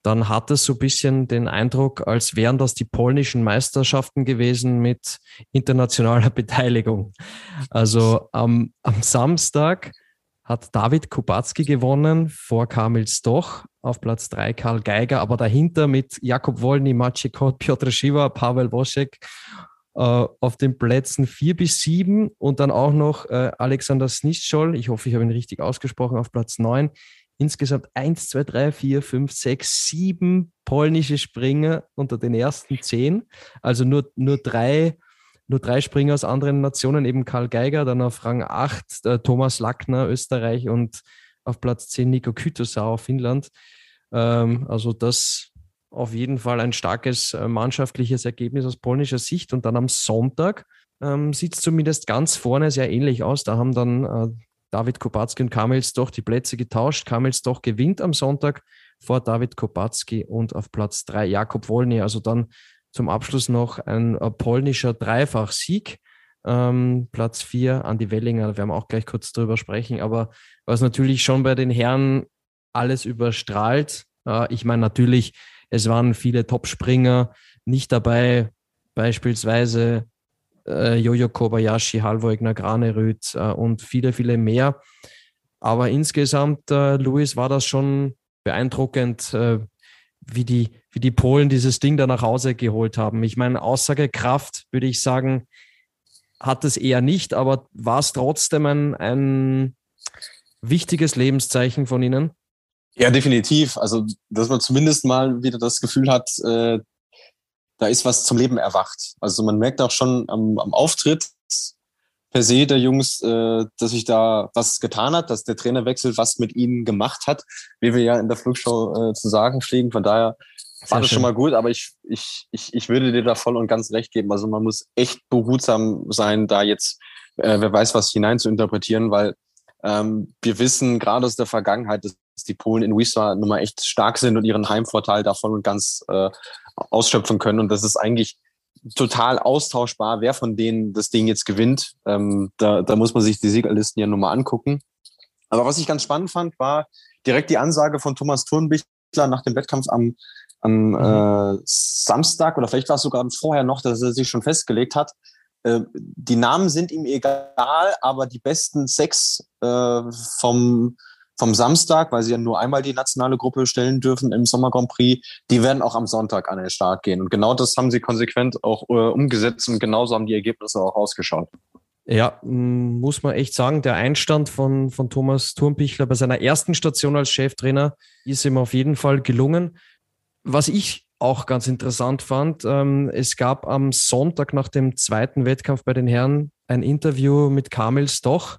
dann hat es so ein bisschen den Eindruck, als wären das die polnischen Meisterschaften gewesen mit internationaler Beteiligung. Also am, am Samstag hat David Kubacki gewonnen vor Kamil Stoch, auf Platz 3 Karl Geiger, aber dahinter mit Jakob Wolny, Maciej Kot, Piotr Schiwa, Pavel Woschek Äh, auf den Plätzen 4 bis 7 und dann auch noch äh, Alexander Snischol, ich hoffe, ich habe ihn richtig ausgesprochen, auf Platz 9. Insgesamt 1, 2, 3, 4, 5, 6, 7 polnische Springer unter den ersten 10. Also nur, nur drei nur drei Springer aus anderen Nationen, eben Karl Geiger, dann auf Rang 8 äh, Thomas Lackner, Österreich und auf Platz 10 Nico Kytosau, Finnland. Ähm, also das auf jeden Fall ein starkes äh, mannschaftliches Ergebnis aus polnischer Sicht. Und dann am Sonntag ähm, sieht es zumindest ganz vorne sehr ähnlich aus. Da haben dann äh, David Kopacki und Kamels doch die Plätze getauscht. Kamels doch gewinnt am Sonntag vor David Kopacki und auf Platz 3 Jakob Wolny. Also dann zum Abschluss noch ein äh, polnischer Dreifach-Sieg. Ähm, Platz 4 Andi Wellinger, da werden wir auch gleich kurz drüber sprechen, aber was natürlich schon bei den Herren alles überstrahlt. Äh, ich meine natürlich, es waren viele Topspringer nicht dabei, beispielsweise äh, Jojo Kobayashi, Halvoigner, Granerüth äh, und viele, viele mehr. Aber insgesamt, äh, Luis, war das schon beeindruckend, äh, wie die, wie die Polen dieses Ding da nach Hause geholt haben. Ich meine, Aussagekraft würde ich sagen, hat es eher nicht, aber war es trotzdem ein, ein wichtiges Lebenszeichen von Ihnen? Ja, definitiv. Also, dass man zumindest mal wieder das Gefühl hat, äh, da ist was zum Leben erwacht. Also man merkt auch schon am, am Auftritt, per se der Jungs, äh, dass sich da was getan hat, dass der Trainerwechsel was mit ihnen gemacht hat, wie wir ja in der Flugshow äh, zu sagen pflegen. Von daher war das schon mal gut, aber ich, ich, ich, ich würde dir da voll und ganz recht geben. Also man muss echt behutsam sein, da jetzt, äh, wer weiß was hinein zu interpretieren, weil ähm, wir wissen gerade aus der Vergangenheit, dass die Polen in Wisła nun mal echt stark sind und ihren Heimvorteil davon und ganz äh, ausschöpfen können. Und das ist eigentlich total austauschbar, wer von denen das Ding jetzt gewinnt. Ähm, da, da muss man sich die Siegerlisten ja nochmal angucken. Aber was ich ganz spannend fand, war direkt die Ansage von Thomas Thurnbichler nach dem Wettkampf am, am mhm. äh, Samstag oder vielleicht war es sogar vorher noch, dass er sich schon festgelegt hat. Äh, die Namen sind ihm egal, aber die besten sechs äh, vom vom Samstag, weil sie ja nur einmal die nationale Gruppe stellen dürfen im Sommer Grand Prix, die werden auch am Sonntag an den Start gehen. Und genau das haben sie konsequent auch äh, umgesetzt und genauso haben die Ergebnisse auch ausgeschaut. Ja, muss man echt sagen, der Einstand von, von Thomas Thurmpichler bei seiner ersten Station als Cheftrainer ist ihm auf jeden Fall gelungen. Was ich auch ganz interessant fand, ähm, es gab am Sonntag nach dem zweiten Wettkampf bei den Herren ein Interview mit Kamil Stoch,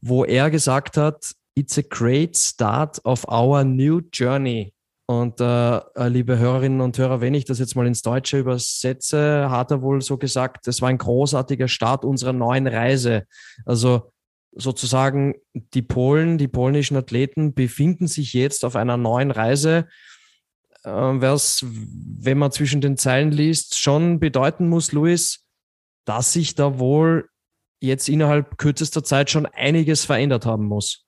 wo er gesagt hat, It's a great start of our new journey. Und äh, äh, liebe Hörerinnen und Hörer, wenn ich das jetzt mal ins Deutsche übersetze, hat er wohl so gesagt, es war ein großartiger Start unserer neuen Reise. Also sozusagen die Polen, die polnischen Athleten befinden sich jetzt auf einer neuen Reise, äh, was, wenn man zwischen den Zeilen liest, schon bedeuten muss, Luis, dass sich da wohl jetzt innerhalb kürzester Zeit schon einiges verändert haben muss.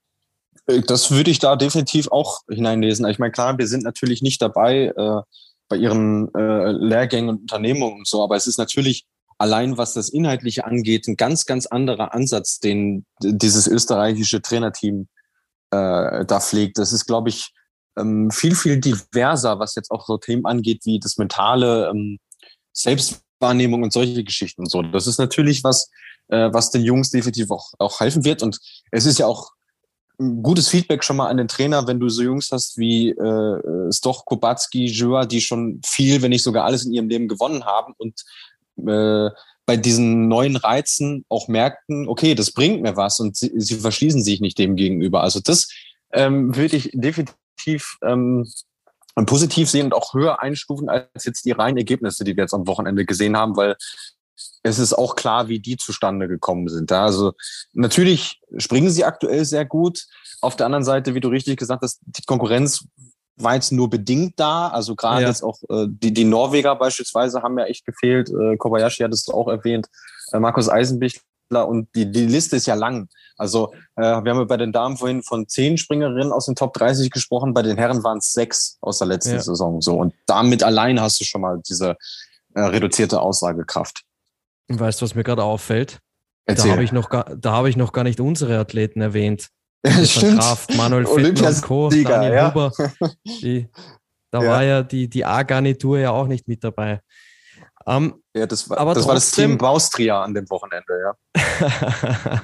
Äh, das würde ich da definitiv auch hineinlesen. Ich meine, klar, wir sind natürlich nicht dabei äh, bei ihren äh, Lehrgängen und Unternehmungen und so, aber es ist natürlich allein, was das Inhaltliche angeht, ein ganz, ganz anderer Ansatz, den dieses österreichische Trainerteam äh, da pflegt. Das ist, glaube ich, ähm, viel, viel diverser, was jetzt auch so Themen angeht, wie das mentale ähm, Selbstwahrnehmung und solche Geschichten und so. Das ist natürlich was, äh, was den Jungs definitiv auch, auch helfen wird. Und es ist ja auch gutes Feedback schon mal an den Trainer, wenn du so Jungs hast wie äh, Stoch, Kubacki, Jura, die schon viel, wenn nicht sogar alles in ihrem Leben gewonnen haben und äh, bei diesen neuen Reizen auch merkten, okay, das bringt mir was und sie, sie verschließen sich nicht dem gegenüber. Also das ähm, würde ich definitiv ähm, positiv sehen und auch höher einstufen als jetzt die reinen Ergebnisse, die wir jetzt am Wochenende gesehen haben, weil es ist auch klar, wie die zustande gekommen sind. Also natürlich springen sie aktuell sehr gut. Auf der anderen Seite, wie du richtig gesagt hast, die Konkurrenz war jetzt nur bedingt da. Also gerade ja. jetzt auch äh, die, die Norweger beispielsweise haben ja echt gefehlt. Äh, Kobayashi hat es auch erwähnt. Äh, Markus Eisenbichler und die, die Liste ist ja lang. Also äh, wir haben ja bei den Damen vorhin von zehn Springerinnen aus den Top 30 gesprochen. Bei den Herren waren es sechs aus der letzten ja. Saison. So und damit allein hast du schon mal diese äh, reduzierte Aussagekraft. Weißt du, was mir gerade auffällt? Erzähl. Da habe ich, noch gar, hab ich noch gar nicht unsere Athleten erwähnt. Ja, stimmt. Kraft, Manuel Fittner und Co., Daniel ja. Huber. Die, da ja. war ja die, die A-Garnitur ja auch nicht mit dabei. Um, ja, das war, aber das, war das Team Baustria an dem Wochenende, ja.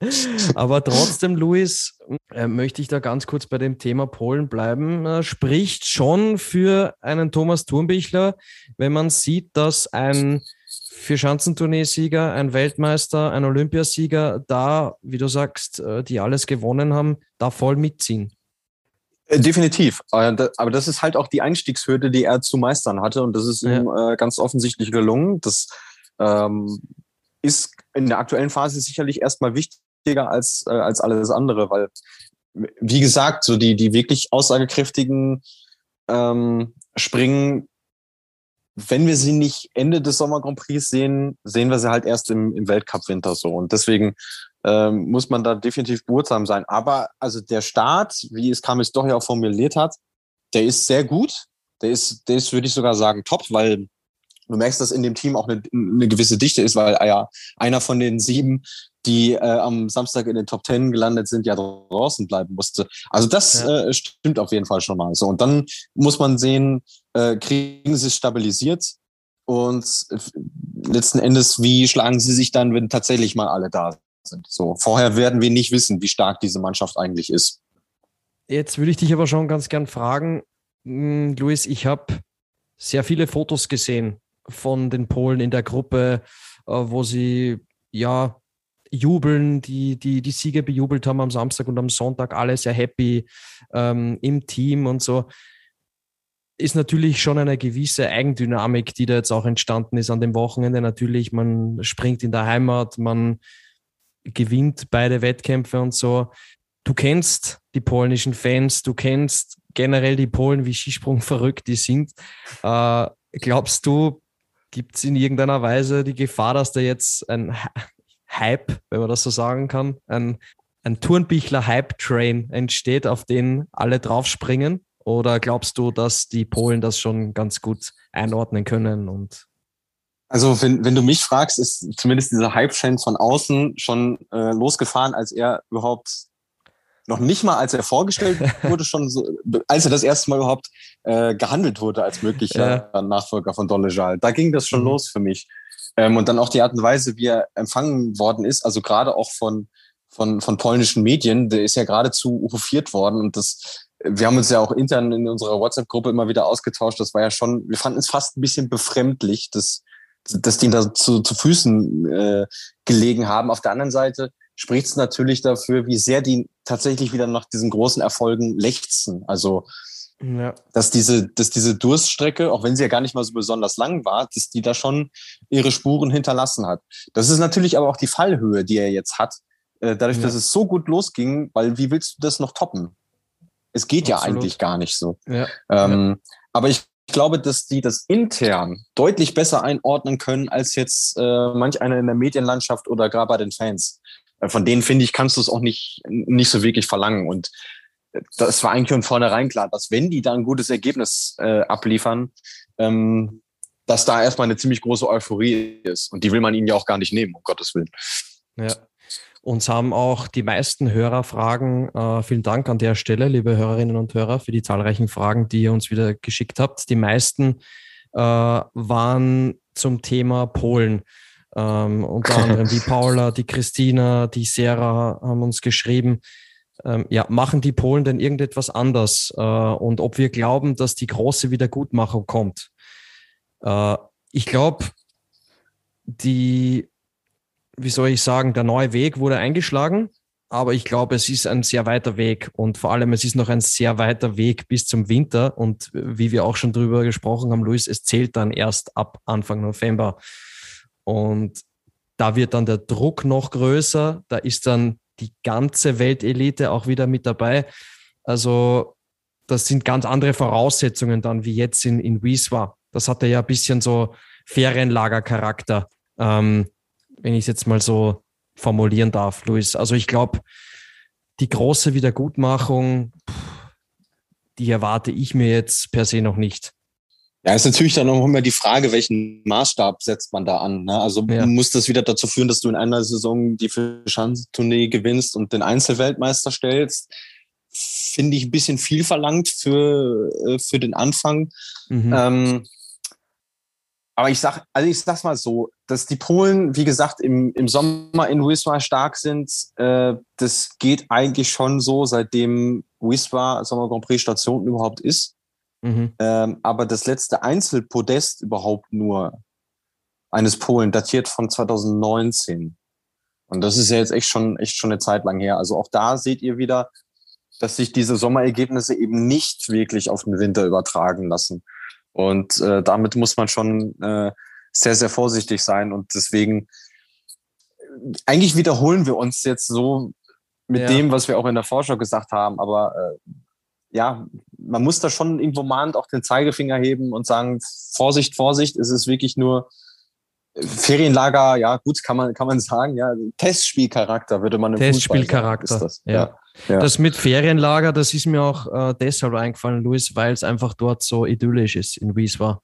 aber trotzdem, Luis, äh, möchte ich da ganz kurz bei dem Thema Polen bleiben. Äh, spricht schon für einen Thomas Thurmbichler, wenn man sieht, dass ein für Schanzentournee-Sieger, ein Weltmeister, ein Olympiasieger da, wie du sagst, äh, die alles gewonnen haben, da voll mitziehen. Äh, definitiv. Äh, aber das ist halt auch die Einstiegshürde, die er zu meistern hatte. Und das ist ja. ihm ganz offensichtlich gelungen. Das ähm, ist in der aktuellen Phase sicherlich erstmal wichtiger als, als alles andere, weil, wie gesagt, so die, die wirklich aussagekräftigen ähm, Springen wenn wir sie nicht Ende des Sommer Grand Prix sehen, sehen wir sie halt erst im, im Weltcup-Winter so. Und deswegen ähm, muss man da definitiv behutsam sein. Aber also der Start, wie es Kamis doch ja auch formuliert hat, der ist sehr gut. Der ist, der ist, würde ich sogar sagen, top, weil du merkst, dass in dem Team auch eine, eine gewisse Dichte ist, weil ja einer von den sieben, die äh, am Samstag in den Top Ten gelandet sind, ja draußen bleiben musste. Also das ja. äh, stimmt auf jeden Fall schon mal. So und dann muss man sehen, äh, kriegen sie es stabilisiert und letzten Endes, wie schlagen sie sich dann, wenn tatsächlich mal alle da sind. So vorher werden wir nicht wissen, wie stark diese Mannschaft eigentlich ist. Jetzt würde ich dich aber schon ganz gern fragen, hm, Luis, ich habe sehr viele Fotos gesehen von den Polen in der Gruppe, äh, wo sie ja jubeln, die, die die Siege bejubelt haben am Samstag und am Sonntag, alle sehr happy ähm, im Team und so. Ist natürlich schon eine gewisse Eigendynamik, die da jetzt auch entstanden ist an dem Wochenende. Natürlich, man springt in der Heimat, man gewinnt beide Wettkämpfe und so. Du kennst die polnischen Fans, du kennst generell die Polen, wie Skisprung verrückt die sind. Äh, glaubst du, Gibt es in irgendeiner Weise die Gefahr, dass da jetzt ein Hype, wenn man das so sagen kann, ein, ein Turnbichler Hype-Train entsteht, auf den alle draufspringen? Oder glaubst du, dass die Polen das schon ganz gut einordnen können und also wenn, wenn du mich fragst, ist zumindest dieser Hype-Train von außen schon äh, losgefahren, als er überhaupt noch nicht mal, als er vorgestellt wurde, schon so, als er das erste Mal überhaupt äh, gehandelt wurde als möglicher ja. Nachfolger von Dolejal. Da ging das schon mhm. los für mich. Ähm, und dann auch die Art und Weise, wie er empfangen worden ist, also gerade auch von, von, von polnischen Medien, der ist ja geradezu hofiert worden und das, wir haben uns ja auch intern in unserer WhatsApp-Gruppe immer wieder ausgetauscht. Das war ja schon, wir fanden es fast ein bisschen befremdlich, dass, dass die da zu, zu Füßen äh, gelegen haben. Auf der anderen Seite spricht es natürlich dafür, wie sehr die tatsächlich wieder nach diesen großen Erfolgen lechzen. Also, ja. dass diese, dass diese Durststrecke, auch wenn sie ja gar nicht mal so besonders lang war, dass die da schon ihre Spuren hinterlassen hat. Das ist natürlich aber auch die Fallhöhe, die er jetzt hat. Äh, dadurch, ja. dass es so gut losging, weil wie willst du das noch toppen? Es geht Absolut. ja eigentlich gar nicht so. Ja. Ähm, aber ich glaube, dass die das intern deutlich besser einordnen können als jetzt äh, manch einer in der Medienlandschaft oder gerade bei den Fans. Äh, von denen finde ich, kannst du es auch nicht, nicht so wirklich verlangen. Und äh, das war eigentlich von vornherein klar, dass wenn die da ein gutes Ergebnis äh, abliefern, ähm, dass da erstmal eine ziemlich große Euphorie ist. Und die will man ihnen ja auch gar nicht nehmen, um Gottes Willen. Ja. Uns haben auch die meisten Hörer Fragen. Äh, vielen Dank an der Stelle, liebe Hörerinnen und Hörer, für die zahlreichen Fragen, die ihr uns wieder geschickt habt. Die meisten äh, waren zum Thema Polen. Ähm, unter anderem die Paula, die Christina, die Sarah haben uns geschrieben, ähm, ja, machen die Polen denn irgendetwas anders? Äh, und ob wir glauben, dass die große Wiedergutmachung kommt. Äh, ich glaube, die, wie soll ich sagen, der neue Weg wurde eingeschlagen, aber ich glaube, es ist ein sehr weiter Weg und vor allem es ist noch ein sehr weiter Weg bis zum Winter und wie wir auch schon drüber gesprochen haben, Luis, es zählt dann erst ab Anfang November. Und da wird dann der Druck noch größer, da ist dann die ganze Weltelite auch wieder mit dabei. Also das sind ganz andere Voraussetzungen dann, wie jetzt in, in Wieswa. Das hatte ja ein bisschen so Ferienlagercharakter, ähm, wenn ich es jetzt mal so formulieren darf, Luis. Also ich glaube, die große Wiedergutmachung, die erwarte ich mir jetzt per se noch nicht. Ja, ist natürlich dann auch immer die Frage, welchen Maßstab setzt man da an. Ne? Also ja. muss das wieder dazu führen, dass du in einer Saison die Fischantournee gewinnst und den Einzelweltmeister stellst. Finde ich ein bisschen viel verlangt für, äh, für den Anfang. Mhm. Ähm, aber ich sag, also ich sag's mal so, dass die Polen, wie gesagt, im, im Sommer in Wisła stark sind, äh, das geht eigentlich schon so, seitdem Wisła Sommer Grand Prix Station überhaupt ist. Mhm. Ähm, aber das letzte Einzelpodest überhaupt nur eines Polen datiert von 2019. Und das ist ja jetzt echt schon, echt schon eine Zeit lang her. Also auch da seht ihr wieder, dass sich diese Sommerergebnisse eben nicht wirklich auf den Winter übertragen lassen. Und äh, damit muss man schon äh, sehr, sehr vorsichtig sein. Und deswegen, eigentlich wiederholen wir uns jetzt so mit ja. dem, was wir auch in der Vorschau gesagt haben. Aber äh, ja, man muss da schon irgendwo mahnend auch den Zeigefinger heben und sagen, Vorsicht, Vorsicht, es ist wirklich nur Ferienlager, ja, gut, kann man, kann man sagen, ja, Testspielcharakter würde man im Testspielcharakter, das. Ja. Ja. ja. Das mit Ferienlager, das ist mir auch äh, deshalb eingefallen, Luis, weil es einfach dort so idyllisch ist in Wieswa.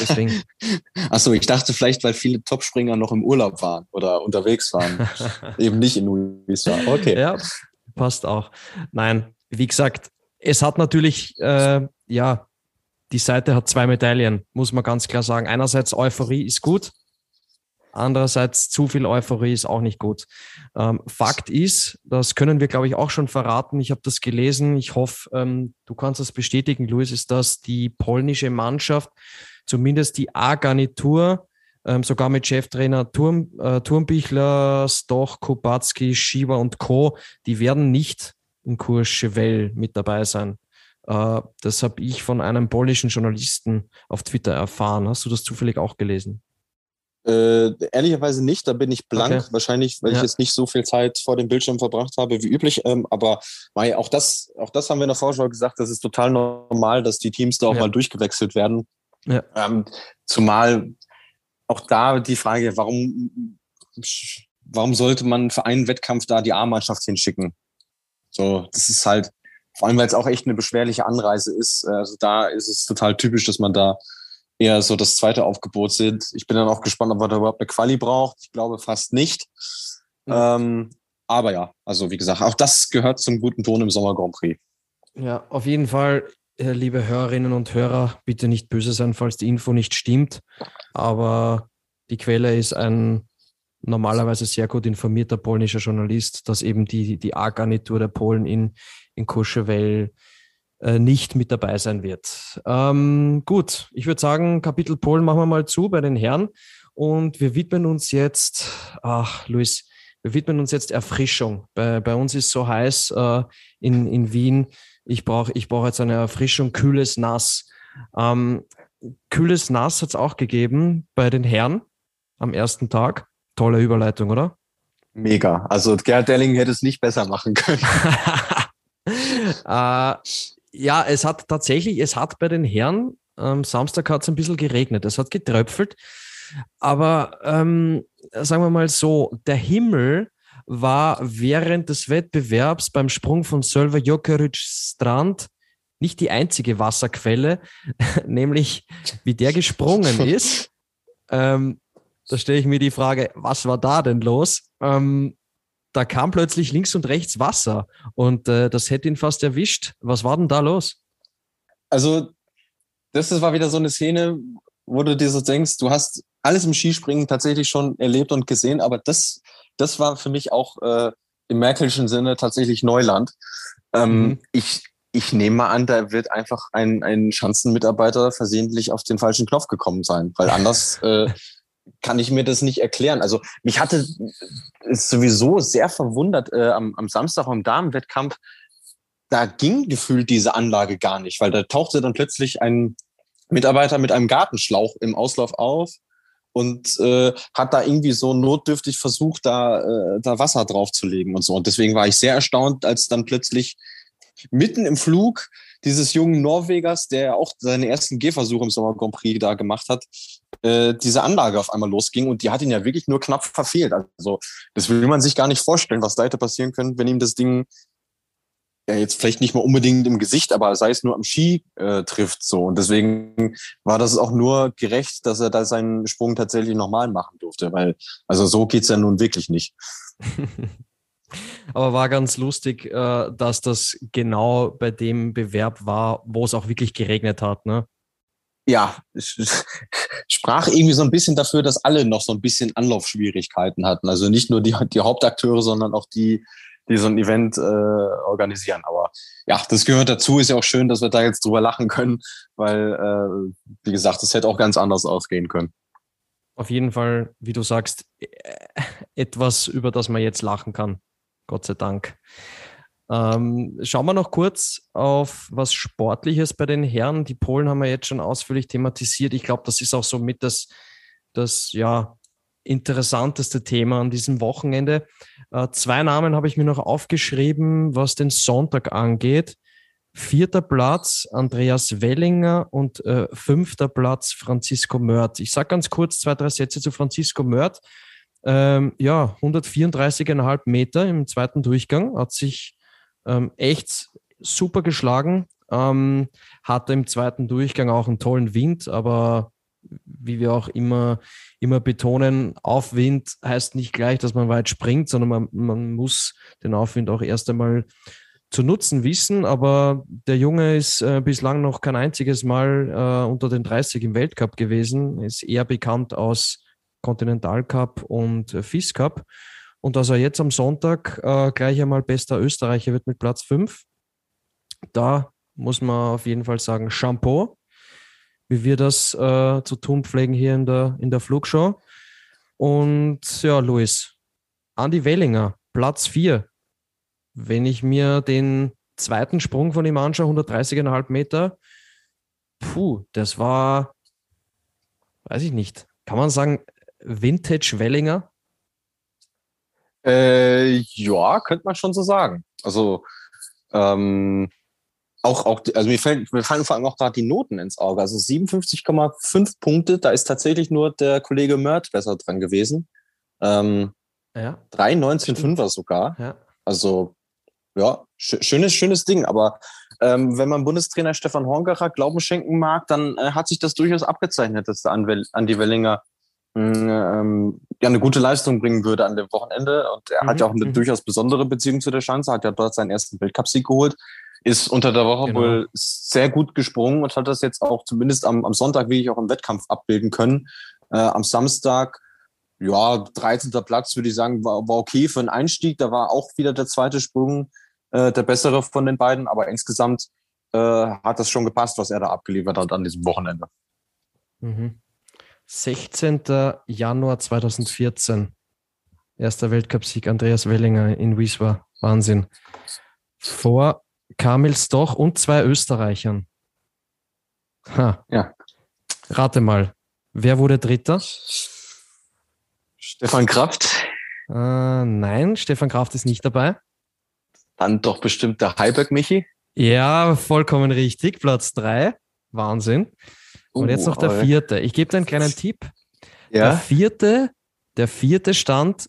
Deswegen. Achso, ich dachte vielleicht, weil viele Topspringer noch im Urlaub waren oder unterwegs waren. Eben nicht in Wieswa. Okay. Ja, passt auch. Nein, wie gesagt, es hat natürlich, äh, ja, die Seite hat zwei Medaillen, muss man ganz klar sagen. Einerseits Euphorie ist gut, Andererseits zu viel Euphorie ist auch nicht gut. Ähm, Fakt ist, das können wir, glaube ich, auch schon verraten. Ich habe das gelesen. Ich hoffe, ähm, du kannst das bestätigen, Luis, ist, dass die polnische Mannschaft, zumindest die A-Garnitur, ähm, sogar mit Cheftrainer Turm, äh, Turmbichler, Stoch, Kubacki, Shiva und Co., die werden nicht in Courchevel mit dabei sein. Äh, das habe ich von einem polnischen Journalisten auf Twitter erfahren. Hast du das zufällig auch gelesen? Äh, ehrlicherweise nicht, da bin ich blank, okay. wahrscheinlich, weil ja. ich jetzt nicht so viel Zeit vor dem Bildschirm verbracht habe wie üblich. Ähm, aber auch das, auch das haben wir in der Vorschau gesagt, das ist total normal, dass die Teams da auch ja. mal durchgewechselt werden. Ja. Ähm, zumal auch da die Frage, warum, warum sollte man für einen Wettkampf da die A-Mannschaft hinschicken? So, das ist halt, vor allem weil es auch echt eine beschwerliche Anreise ist. Also da ist es total typisch, dass man da eher so das zweite Aufgebot sind. Ich bin dann auch gespannt, ob man da überhaupt eine Quali braucht. Ich glaube fast nicht. Mhm. Ähm, aber ja, also wie gesagt, auch das gehört zum guten Ton im Sommer Grand Prix. Ja, auf jeden Fall, äh, liebe Hörerinnen und Hörer, bitte nicht böse sein, falls die Info nicht stimmt. Aber die Quelle ist ein normalerweise sehr gut informierter polnischer Journalist, dass eben die, die A-Garnitur der Polen in, in Courchevel äh, nicht mit dabei sein wird. Ähm, gut, ich würde sagen, Kapitel Polen machen wir mal zu bei den Herren und wir widmen uns jetzt, ach Luis, wir widmen uns jetzt Erfrischung. Bei, bei uns ist so heiß äh, in, in Wien. Ich brauche ich brauch jetzt eine Erfrischung, kühles Nass. Ähm, kühles Nass hat es auch gegeben bei den Herren am ersten Tag. Tolle Überleitung, oder? Mega. Also Gerhard Delling hätte es nicht besser machen können. äh, ja, es hat tatsächlich, es hat bei den Herren, am Samstag hat es ein bisschen geregnet, es hat getröpfelt. Aber ähm, sagen wir mal so, der Himmel war während des Wettbewerbs beim Sprung von Sölver Jokeric Strand nicht die einzige Wasserquelle, nämlich wie der gesprungen ist. Ähm, da stelle ich mir die Frage, was war da denn los? Ähm, da kam plötzlich links und rechts Wasser und äh, das hätte ihn fast erwischt. Was war denn da los? Also, das war wieder so eine Szene, wo du dir so denkst, du hast alles im Skispringen tatsächlich schon erlebt und gesehen, aber das, das war für mich auch äh, im merkelischen Sinne tatsächlich Neuland. Ähm, mhm. Ich, ich nehme mal an, da wird einfach ein, ein Schanzenmitarbeiter versehentlich auf den falschen Knopf gekommen sein, weil anders äh, kann ich mir das nicht erklären. Also mich hatte ist sowieso sehr verwundert äh, am, am Samstag am Damenwettkampf. Da ging gefühlt diese Anlage gar nicht, weil da tauchte dann plötzlich ein Mitarbeiter mit einem Gartenschlauch im Auslauf auf und äh, hat da irgendwie so notdürftig versucht, da, äh, da Wasser draufzulegen und so. Und deswegen war ich sehr erstaunt, als dann plötzlich mitten im Flug dieses jungen Norwegers, der auch seine ersten Gehversuche im Sommer Grand Prix da gemacht hat, äh, diese Anlage auf einmal losging und die hat ihn ja wirklich nur knapp verfehlt. Also das will man sich gar nicht vorstellen, was da hätte passieren können, wenn ihm das Ding ja jetzt vielleicht nicht mal unbedingt im Gesicht, aber sei es nur am Ski äh, trifft so. Und deswegen war das auch nur gerecht, dass er da seinen Sprung tatsächlich nochmal machen durfte, weil also so geht's ja nun wirklich nicht. Aber war ganz lustig, äh, dass das genau bei dem Bewerb war, wo es auch wirklich geregnet hat, ne? ja, sprach irgendwie so ein bisschen dafür, dass alle noch so ein bisschen Anlaufschwierigkeiten hatten. Also nicht nur die, die Hauptakteure, sondern auch die, die so ein Event äh, organisieren. Aber ja, das gehört dazu. Ist ja auch schön, dass wir da jetzt drüber lachen können, weil, äh, wie gesagt, es hätte auch ganz anders ausgehen können. Auf jeden Fall, wie du sagst, äh, etwas, über das man jetzt lachen kann. Gott sei Dank. Ähm, schauen wir noch kurz auf was Sportliches bei den Herren. Die Polen haben wir jetzt schon ausführlich thematisiert. Ich glaube, das ist auch somit das, das ja, interessanteste Thema an diesem Wochenende. Äh, zwei Namen habe ich mir noch aufgeschrieben, was den Sonntag angeht. Vierter Platz Andreas Wellinger und äh, fünfter Platz Francisco Mört. Ich sage ganz kurz zwei, drei Sätze zu Francisco Mört. Ähm, ja, 134,5 Meter im zweiten Durchgang, hat sich ähm, echt super geschlagen. Ähm, hatte im zweiten Durchgang auch einen tollen Wind, aber wie wir auch immer, immer betonen, Aufwind heißt nicht gleich, dass man weit springt, sondern man, man muss den Aufwind auch erst einmal zu nutzen wissen. Aber der Junge ist äh, bislang noch kein einziges Mal äh, unter den 30 im Weltcup gewesen, ist eher bekannt aus Continental Cup und äh, FIS Cup. Und dass er jetzt am Sonntag äh, gleich einmal bester Österreicher wird mit Platz 5, da muss man auf jeden Fall sagen, Shampoo, wie wir das äh, zu tun pflegen hier in der, in der Flugshow. Und ja, Luis, Andi Wellinger, Platz 4. Wenn ich mir den zweiten Sprung von ihm anschaue, 130,5 Meter, puh, das war, weiß ich nicht, kann man sagen, Vintage Wellinger? Äh, ja, könnte man schon so sagen. Also ähm, auch, auch, also mir, fällt, mir fallen vor allem auch gerade die Noten ins Auge. Also 57,5 Punkte, da ist tatsächlich nur der Kollege Mört besser dran gewesen. Ähm, ja. 3,19,5er sogar. Ja. Also ja, schönes, schönes Ding. Aber ähm, wenn man Bundestrainer Stefan Horngacher Glauben schenken mag, dann äh, hat sich das durchaus abgezeichnet, dass der Andi Wellinger ähm, ja eine gute Leistung bringen würde an dem Wochenende. Und er mhm. hat ja auch eine mhm. durchaus besondere Beziehung zu der Schanze, hat ja dort seinen ersten Weltcupsieg geholt, ist unter der Woche genau. wohl sehr gut gesprungen und hat das jetzt auch zumindest am, am Sonntag wirklich auch im Wettkampf abbilden können. Äh, am Samstag, ja, 13. Platz würde ich sagen, war, war okay für einen Einstieg. Da war auch wieder der zweite Sprung äh, der bessere von den beiden, aber insgesamt äh, hat das schon gepasst, was er da abgeliefert hat an diesem Wochenende. Mhm. 16. Januar 2014. Erster Weltcupsieg Andreas Wellinger in Wieswa. Wahnsinn. Vor Kamil Stoch und zwei Österreichern. Ha. Ja. Rate mal, wer wurde Dritter? Stefan Kraft. Äh, nein, Stefan Kraft ist nicht dabei. Dann doch bestimmt der Heiberg Michi. Ja, vollkommen richtig. Platz drei. Wahnsinn. Und jetzt noch der vierte. Ich gebe dir einen kleinen Tipp. Ja? Der vierte, der vierte stand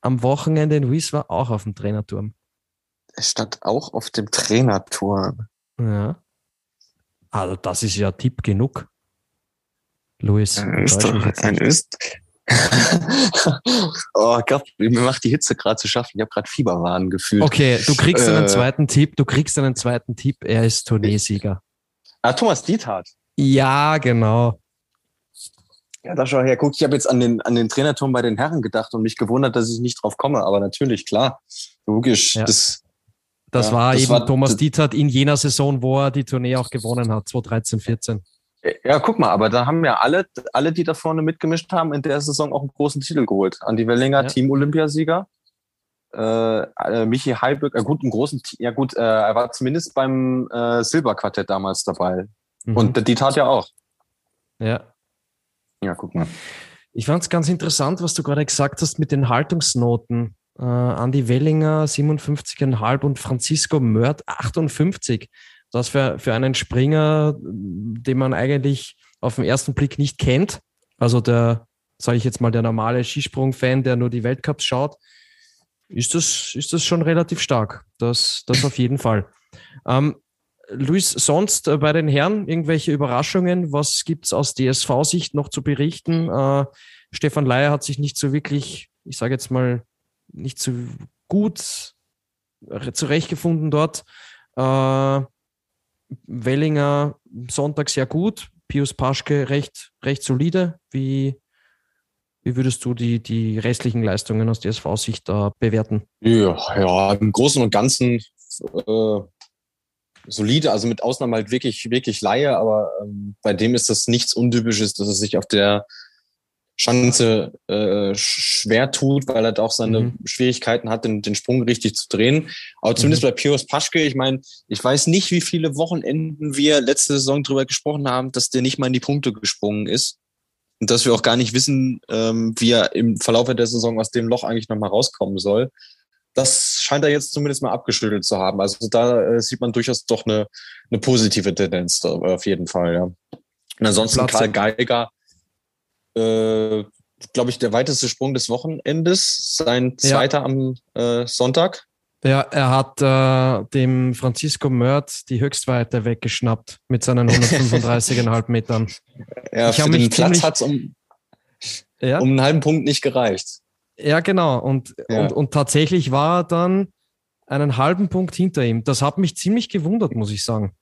am Wochenende in Wieswa auch auf dem Trainerturm. Er stand auch auf dem Trainerturm. Ja. Also das ist ja Tipp genug. Luis. Ein, Öster ein Öst oh Gott, mir macht die Hitze gerade zu schaffen. Ich habe gerade Fieberwahn gefühlt. Okay, du kriegst äh, einen zweiten Tipp. Du kriegst einen zweiten Tipp. Er ist Turniersieger. Ah, Thomas Diethardt. Ja, genau. Ja, da schau her. Guck, ich habe jetzt an den, an den Trainerturm bei den Herren gedacht und mich gewundert, dass ich nicht drauf komme. Aber natürlich, klar, logisch. Ja. Das, das ja, war das eben war, Thomas Dietert in jener Saison, wo er die Tournee auch gewonnen hat, 2013, 14. Ja, guck mal, aber da haben ja alle, alle, die da vorne mitgemischt haben, in der Saison auch einen großen Titel geholt. Andi Wellinger, ja. Team-Olympiasieger. Äh, äh, Michi Heilböck, äh, gut, im großen, ja gut, äh, er war zumindest beim äh, Silberquartett damals dabei. Mhm. Und die tat ja auch. Ja. Ja, guck mal. Ich fand es ganz interessant, was du gerade gesagt hast mit den Haltungsnoten. Äh, Andi Wellinger 57,5 und Francisco Mörd 58. Das für, für einen Springer, den man eigentlich auf den ersten Blick nicht kennt. Also der, sage ich jetzt mal, der normale Skisprung-Fan, der nur die Weltcups schaut, ist das, ist das schon relativ stark. Das, das auf jeden Fall. Ähm, Luis, sonst äh, bei den Herren irgendwelche Überraschungen? Was gibt es aus DSV-Sicht noch zu berichten? Äh, Stefan Leier hat sich nicht so wirklich, ich sage jetzt mal, nicht so gut zurechtgefunden dort. Äh, Wellinger Sonntag sehr gut. Pius Paschke recht, recht solide. Wie, wie würdest du die, die restlichen Leistungen aus DSV-Sicht da bewerten? Ja, ja, im Großen und Ganzen äh, solide, also mit Ausnahme halt wirklich, wirklich Laie, aber ähm, bei dem ist das nichts Untypisches, dass er sich auf der Schanze äh, schwer tut, weil er da auch seine mhm. Schwierigkeiten hat, den, den Sprung richtig zu drehen. Aber zumindest mhm. bei Pius Paschke, ich meine, ich weiß nicht, wie viele Wochenenden wir letzte Saison drüber gesprochen haben, dass der nicht mal in die Punkte gesprungen ist. Und dass wir auch gar nicht wissen, ähm, wie er im Verlauf der Saison aus dem Loch eigentlich nochmal rauskommen soll. Das scheint er jetzt zumindest mal abgeschüttelt zu haben. Also da äh, sieht man durchaus doch eine, eine positive Tendenz da, auf jeden Fall, ja. Und ansonsten Platz Karl Geiger, äh, glaube ich, der weiteste Sprung des Wochenendes, sein zweiter ja. am äh, Sonntag. Ja, er hat äh, dem Francisco Mörth die Höchstweite weggeschnappt mit seinen 135,5 Metern. Ja, ich für den Platz hat es um, ja? um einen halben Punkt nicht gereicht. Ja, genau. Und, ja. und, und tatsächlich war er dann einen halben Punkt hinter ihm. Das hat mich ziemlich gewundert, muss ich sagen.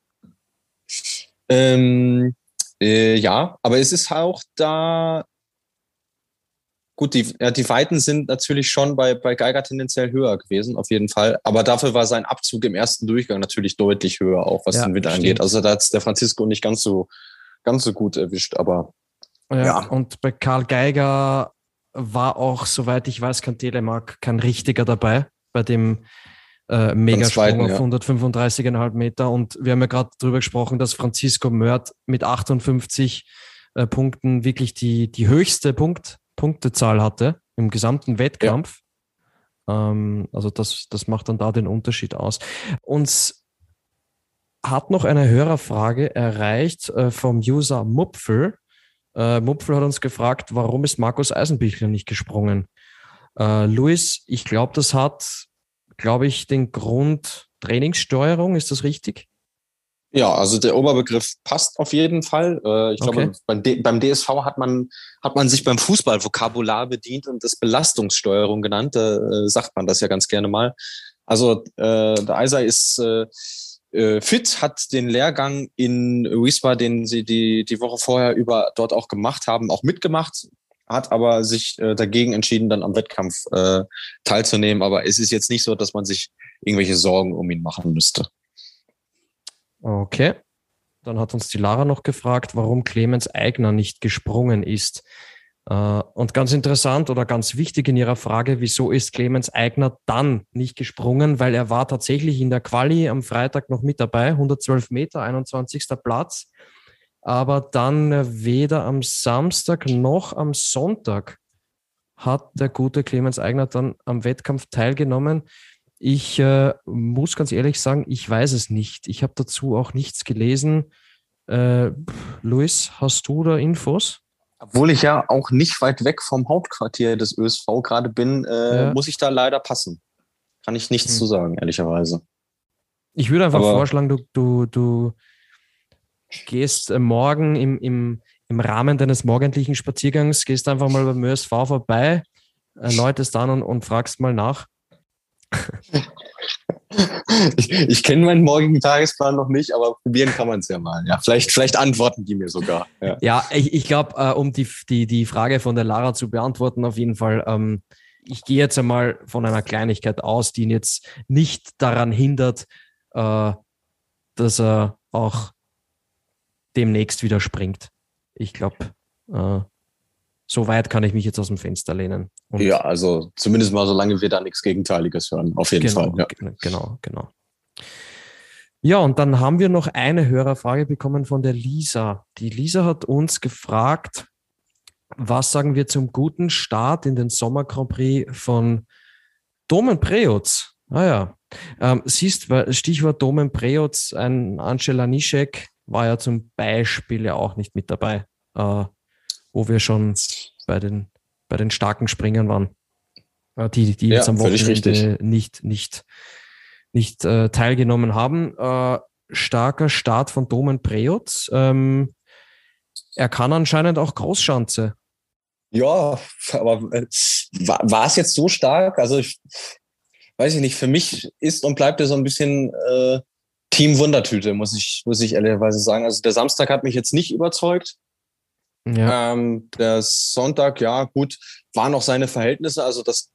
Ähm, äh, ja, aber es ist auch da. Gut, die, ja, die Weiten sind natürlich schon bei, bei Geiger tendenziell höher gewesen, auf jeden Fall. Aber dafür war sein Abzug im ersten Durchgang natürlich deutlich höher, auch was ja, den Wind angeht. Also da hat der Francisco nicht ganz so, ganz so gut erwischt, aber. Ja, ja. Und bei Karl Geiger war auch, soweit ich weiß, kein Telemark, kein richtiger dabei bei dem äh, Megasprung auf ja. 135,5 Meter. Und wir haben ja gerade darüber gesprochen, dass Francisco Mörth mit 58 äh, Punkten wirklich die, die höchste Punkt, Punktezahl hatte im gesamten Wettkampf. Ja. Ähm, also das, das macht dann da den Unterschied aus. Uns hat noch eine Hörerfrage erreicht äh, vom User Mupfel. Äh, Mupfel hat uns gefragt, warum ist Markus Eisenbichler nicht gesprungen? Äh, Luis, ich glaube, das hat glaube ich, den Grund Trainingssteuerung. Ist das richtig? Ja, also der Oberbegriff passt auf jeden Fall. Äh, ich okay. glaube, beim, DSV hat man, hat man sich beim Fußballvokabular bedient und das Belastungssteuerung genannt. Da äh, sagt man das ja ganz gerne mal. Also äh, der Eiser ist äh, fit, hat den Lehrgang in Wiesbaden, den sie die, die Woche vorher über dort auch gemacht haben, auch mitgemacht hat aber sich äh, dagegen entschieden, dann am Wettkampf äh, teilzunehmen. Aber es ist jetzt nicht so, dass man sich irgendwelche Sorgen um ihn machen müsste. Okay. Dann hat uns die Lara noch gefragt, warum Clemens Eigner nicht gesprungen ist. Äh, und ganz interessant oder ganz wichtig in ihrer Frage, wieso ist Clemens Eigner dann nicht gesprungen? Weil er war tatsächlich in der Quali am Freitag noch mit dabei, 112 Meter, 21. Platz aber dann weder am Samstag noch am Sonntag hat der gute Clemens Eigner dann am Wettkampf teilgenommen. Ich äh, muss ganz ehrlich sagen, ich weiß es nicht. Ich habe dazu auch nichts gelesen. Äh, Luis, hast du da Infos? Obwohl ich ja auch nicht weit weg vom Hauptquartier des ÖSV gerade bin, äh, ja. muss ich da leider passen. Kann ich nichts hm. zu sagen, ehrlicherweise. Ich würde einfach Aber vorschlagen, du, du, du gehst äh, morgen im, im, im Rahmen deines morgendlichen Spaziergangs, gehst einfach mal beim ÖSV vorbei, erläutest dann und, und fragst mal nach. ich, ich kenne meinen morgigen Tagesplan noch nicht, aber probieren kann man es ja mal. Ja, vielleicht, vielleicht antworten die mir sogar. Ja, ja ich, ich glaube, äh, um die, die, die Frage von der Lara zu beantworten, auf jeden Fall, ähm, ich gehe jetzt einmal von einer Kleinigkeit aus, die ihn jetzt nicht daran hindert, äh, dass er auch demnächst wieder springt. Ich glaube, äh, so weit kann ich mich jetzt aus dem Fenster lehnen. Und ja, also zumindest mal, solange wir da nichts Gegenteiliges hören, auf jeden genau, Fall. Ja. Genau, genau. Ja, und dann haben wir noch eine Hörerfrage bekommen von der Lisa. Die Lisa hat uns gefragt, was sagen wir zum guten Start in den Sommer Grand Prix von Domen Preutz? Ah ja, ähm, siehst, Stichwort Domen Preutz, ein Angela Nischek, war ja zum Beispiel ja auch nicht mit dabei, äh, wo wir schon bei den, bei den starken Springern waren. Die, die jetzt ja, am Wochenende nicht, nicht, nicht äh, teilgenommen haben. Äh, starker Start von Domen Preutz. Ähm, er kann anscheinend auch Großschanze. Ja, aber äh, war, war es jetzt so stark? Also ich weiß ich nicht, für mich ist und bleibt er so ein bisschen äh, Team Wundertüte, muss ich, muss ich ehrlicherweise sagen. Also der Samstag hat mich jetzt nicht überzeugt. Ja. Ähm, der Sonntag, ja, gut, waren noch seine Verhältnisse. Also das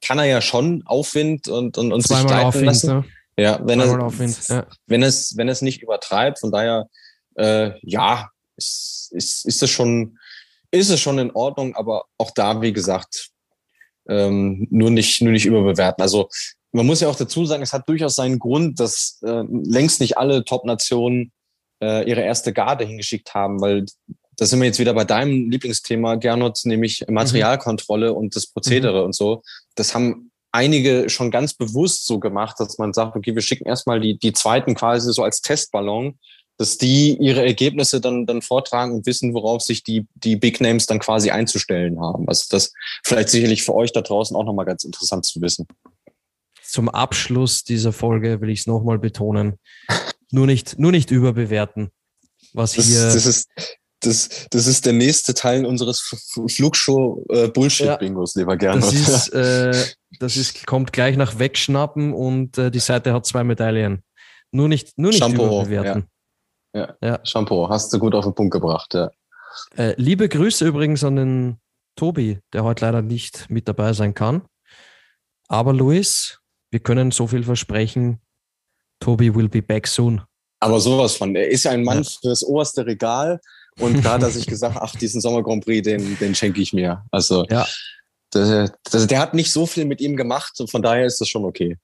kann er ja schon Aufwind und, und, und sich leiten Aufwind, lassen. Ne? Ja, wenn er, Aufwind, ja. wenn es, wenn es nicht übertreibt. Von daher, äh, ja, ist, ist, ist es schon, ist es schon in Ordnung, aber auch da, wie gesagt, ähm, nur nicht, nur nicht überbewerten. Also man muss ja auch dazu sagen, es hat durchaus seinen Grund, dass äh, längst nicht alle Top-Nationen äh, ihre erste Garde hingeschickt haben, weil da sind wir jetzt wieder bei deinem Lieblingsthema, Gernot, nämlich mhm. Materialkontrolle mhm. und das Prozedere mhm. und so. Das haben einige schon ganz bewusst so gemacht, dass man sagt, okay, wir schicken erstmal die, die zweiten quasi so als Testballon, dass die ihre Ergebnisse dann, dann vortragen und wissen, worauf sich die, die Big Names dann quasi einzustellen haben. Also das vielleicht sicherlich für euch da draußen auch nochmal ganz interessant zu wissen. Zum Abschluss dieser Folge will ich es nochmal betonen. Nur nicht, nur nicht überbewerten. Was das, hier. Das ist, das, das ist der nächste Teil unseres Flugshow-Bullshit-Bingos, äh, lieber Gernot. Das ist, äh, das ist, kommt gleich nach Wegschnappen und äh, die Seite hat zwei Medaillen. Nur nicht, nur nicht Shampoo, überbewerten. Ja. Ja. ja. Shampoo, hast du gut auf den Punkt gebracht, ja. Äh, liebe Grüße übrigens an den Tobi, der heute leider nicht mit dabei sein kann. Aber Luis, wir können so viel versprechen. Tobi will be back soon. Aber sowas von. Er ist ja ein Mann ja. fürs oberste Regal. Und da hat er sich gesagt, ach, diesen Sommer Grand Prix, den, den schenke ich mir. Also ja. der, der, der, hat nicht so viel mit ihm gemacht und von daher ist das schon okay.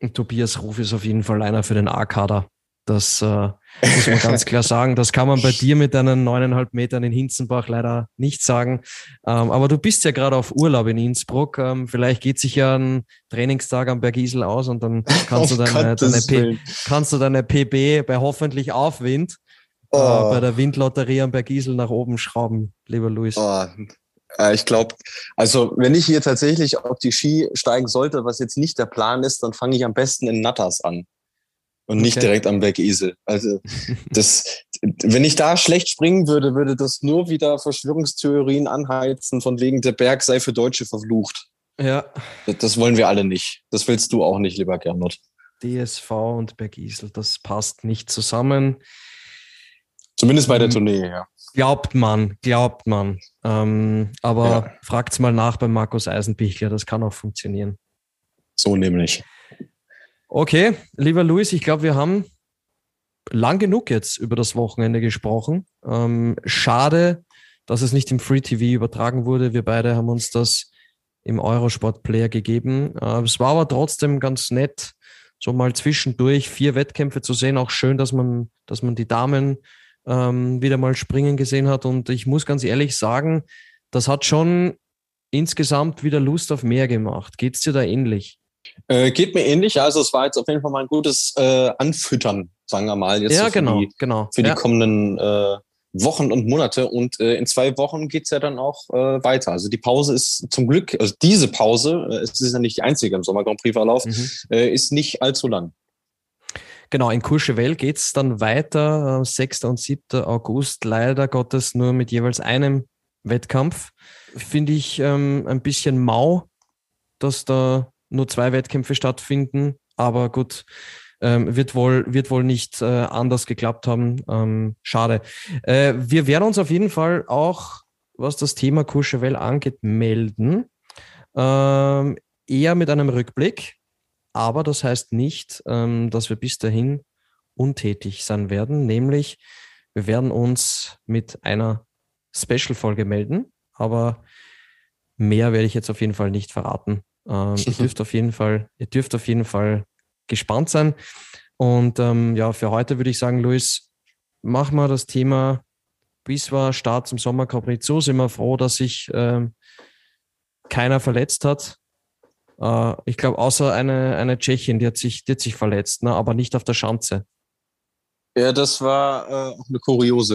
Und Tobias Ruf ist auf jeden Fall einer für den A-Kader. Das äh, muss man ganz klar sagen. Das kann man bei dir mit deinen neuneinhalb Metern in Hinzenbach leider nicht sagen. Ähm, aber du bist ja gerade auf Urlaub in Innsbruck. Ähm, vielleicht geht sich ja ein Trainingstag am Bergisel aus und dann kannst, du deine, deine P, kannst du deine PB bei hoffentlich Aufwind oh. bei der Windlotterie am Bergisel nach oben schrauben, lieber Luis? Oh. Ich glaube, also wenn ich hier tatsächlich auf die Ski steigen sollte, was jetzt nicht der Plan ist, dann fange ich am besten in Natters an und nicht okay. direkt am Bergisel. Also das, wenn ich da schlecht springen würde, würde das nur wieder Verschwörungstheorien anheizen, von wegen der Berg sei für Deutsche verflucht. Ja. Das, das wollen wir alle nicht. Das willst du auch nicht, lieber Gernot. DSV und Bergisel, das passt nicht zusammen. Zumindest bei der ähm, Tournee, ja. Glaubt man, glaubt man. Ähm, aber ja. fragt's mal nach bei Markus Eisenbichler, das kann auch funktionieren. So nämlich. Okay, lieber Luis, ich glaube, wir haben lang genug jetzt über das Wochenende gesprochen. Ähm, schade, dass es nicht im Free TV übertragen wurde. Wir beide haben uns das im Eurosport Player gegeben. Äh, es war aber trotzdem ganz nett, so mal zwischendurch vier Wettkämpfe zu sehen. Auch schön, dass man, dass man die Damen ähm, wieder mal springen gesehen hat. Und ich muss ganz ehrlich sagen, das hat schon insgesamt wieder Lust auf mehr gemacht. Geht es dir da ähnlich? Äh, geht mir ähnlich. Also es war jetzt auf jeden Fall mal ein gutes äh, Anfüttern, sagen wir mal, jetzt ja, so für, genau, die, genau. für die kommenden äh, Wochen und Monate. Und äh, in zwei Wochen geht's ja dann auch äh, weiter. Also die Pause ist zum Glück, also diese Pause, äh, es ist ja nicht die einzige im Sommer Grand Prix Verlauf, mhm. ist nicht allzu lang. Genau, in Courchevel geht es dann weiter, 6. und 7. August, leider Gottes nur mit jeweils einem Wettkampf. Finde ich ähm, ein bisschen mau, dass da nur zwei Wettkämpfe stattfinden, aber gut, ähm, wird, wohl, wird wohl nicht äh, anders geklappt haben. Ähm, schade. Äh, wir werden uns auf jeden Fall auch, was das Thema Courchevel angeht, melden. Ähm, eher mit einem Rückblick. Aber das heißt nicht, ähm, dass wir bis dahin untätig sein werden. Nämlich, wir werden uns mit einer Special-Folge melden. Aber mehr werde ich jetzt auf jeden Fall nicht verraten. Ähm, ihr dürft auf jeden Fall, ihr dürft auf jeden Fall gespannt sein. Und ähm, ja, für heute würde ich sagen, Luis, mach mal das Thema Biswa Start zum Sommer Prix So sind wir froh, dass sich ähm, keiner verletzt hat. Äh, ich glaube, außer eine, eine Tschechin, die hat sich, die hat sich verletzt, ne? aber nicht auf der Schanze. Ja, das war äh, auch eine kuriose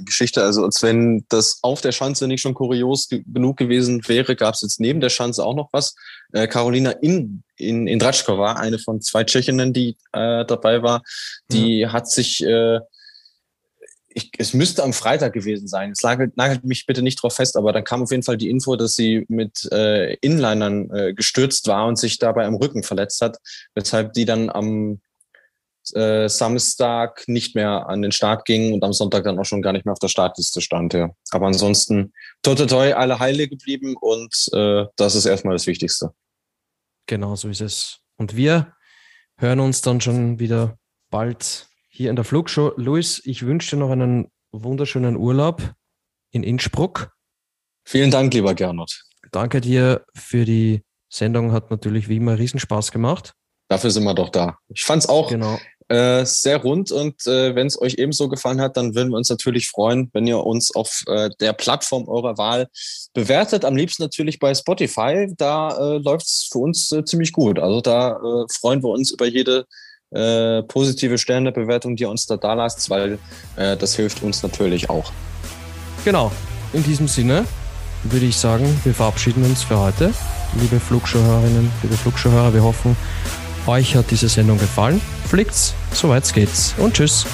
äh, Geschichte. Also als wenn das auf der Schanze nicht schon kurios ge genug gewesen wäre, gab es jetzt neben der Schanze auch noch was. Äh, Carolina in, in, in Dratschkova, eine von zwei Tschechinnen, die äh, dabei war, die mhm. hat sich äh, ich, es müsste am Freitag gewesen sein. Es nagelt, nagelt mich bitte nicht drauf fest, aber dann kam auf jeden Fall die Info, dass sie mit äh, Inlinern äh, gestürzt war und sich dabei am Rücken verletzt hat, weshalb die dann am äh, Samstag nicht mehr an den Start ging und am Sonntag dann auch schon gar nicht mehr auf der Startliste stand. Ja. Aber ansonsten toi toi toi alle heile geblieben und äh, das ist erstmal das Wichtigste. Genau, so ist es. Und wir hören uns dann schon wieder bald hier in der Flugshow. Luis, ich wünsche dir noch einen wunderschönen Urlaub in Innsbruck. Vielen Dank, lieber Gernot. Danke dir für die Sendung. Hat natürlich wie immer Riesenspaß gemacht. Dafür sind wir doch da. Ich fand es auch genau. äh, sehr rund und äh, wenn es euch ebenso gefallen hat, dann würden wir uns natürlich freuen, wenn ihr uns auf äh, der Plattform eurer Wahl bewertet. Am liebsten natürlich bei Spotify. Da äh, läuft es für uns äh, ziemlich gut. Also da äh, freuen wir uns über jede äh, positive Sternebewertung, die ihr uns da da lasst, weil äh, das hilft uns natürlich auch. Genau. In diesem Sinne würde ich sagen, wir verabschieden uns für heute. Liebe Flugschuhhörerinnen, liebe Flugschuhhörer, wir hoffen, euch hat diese Sendung gefallen. Fliegt's, soweit geht's und tschüss.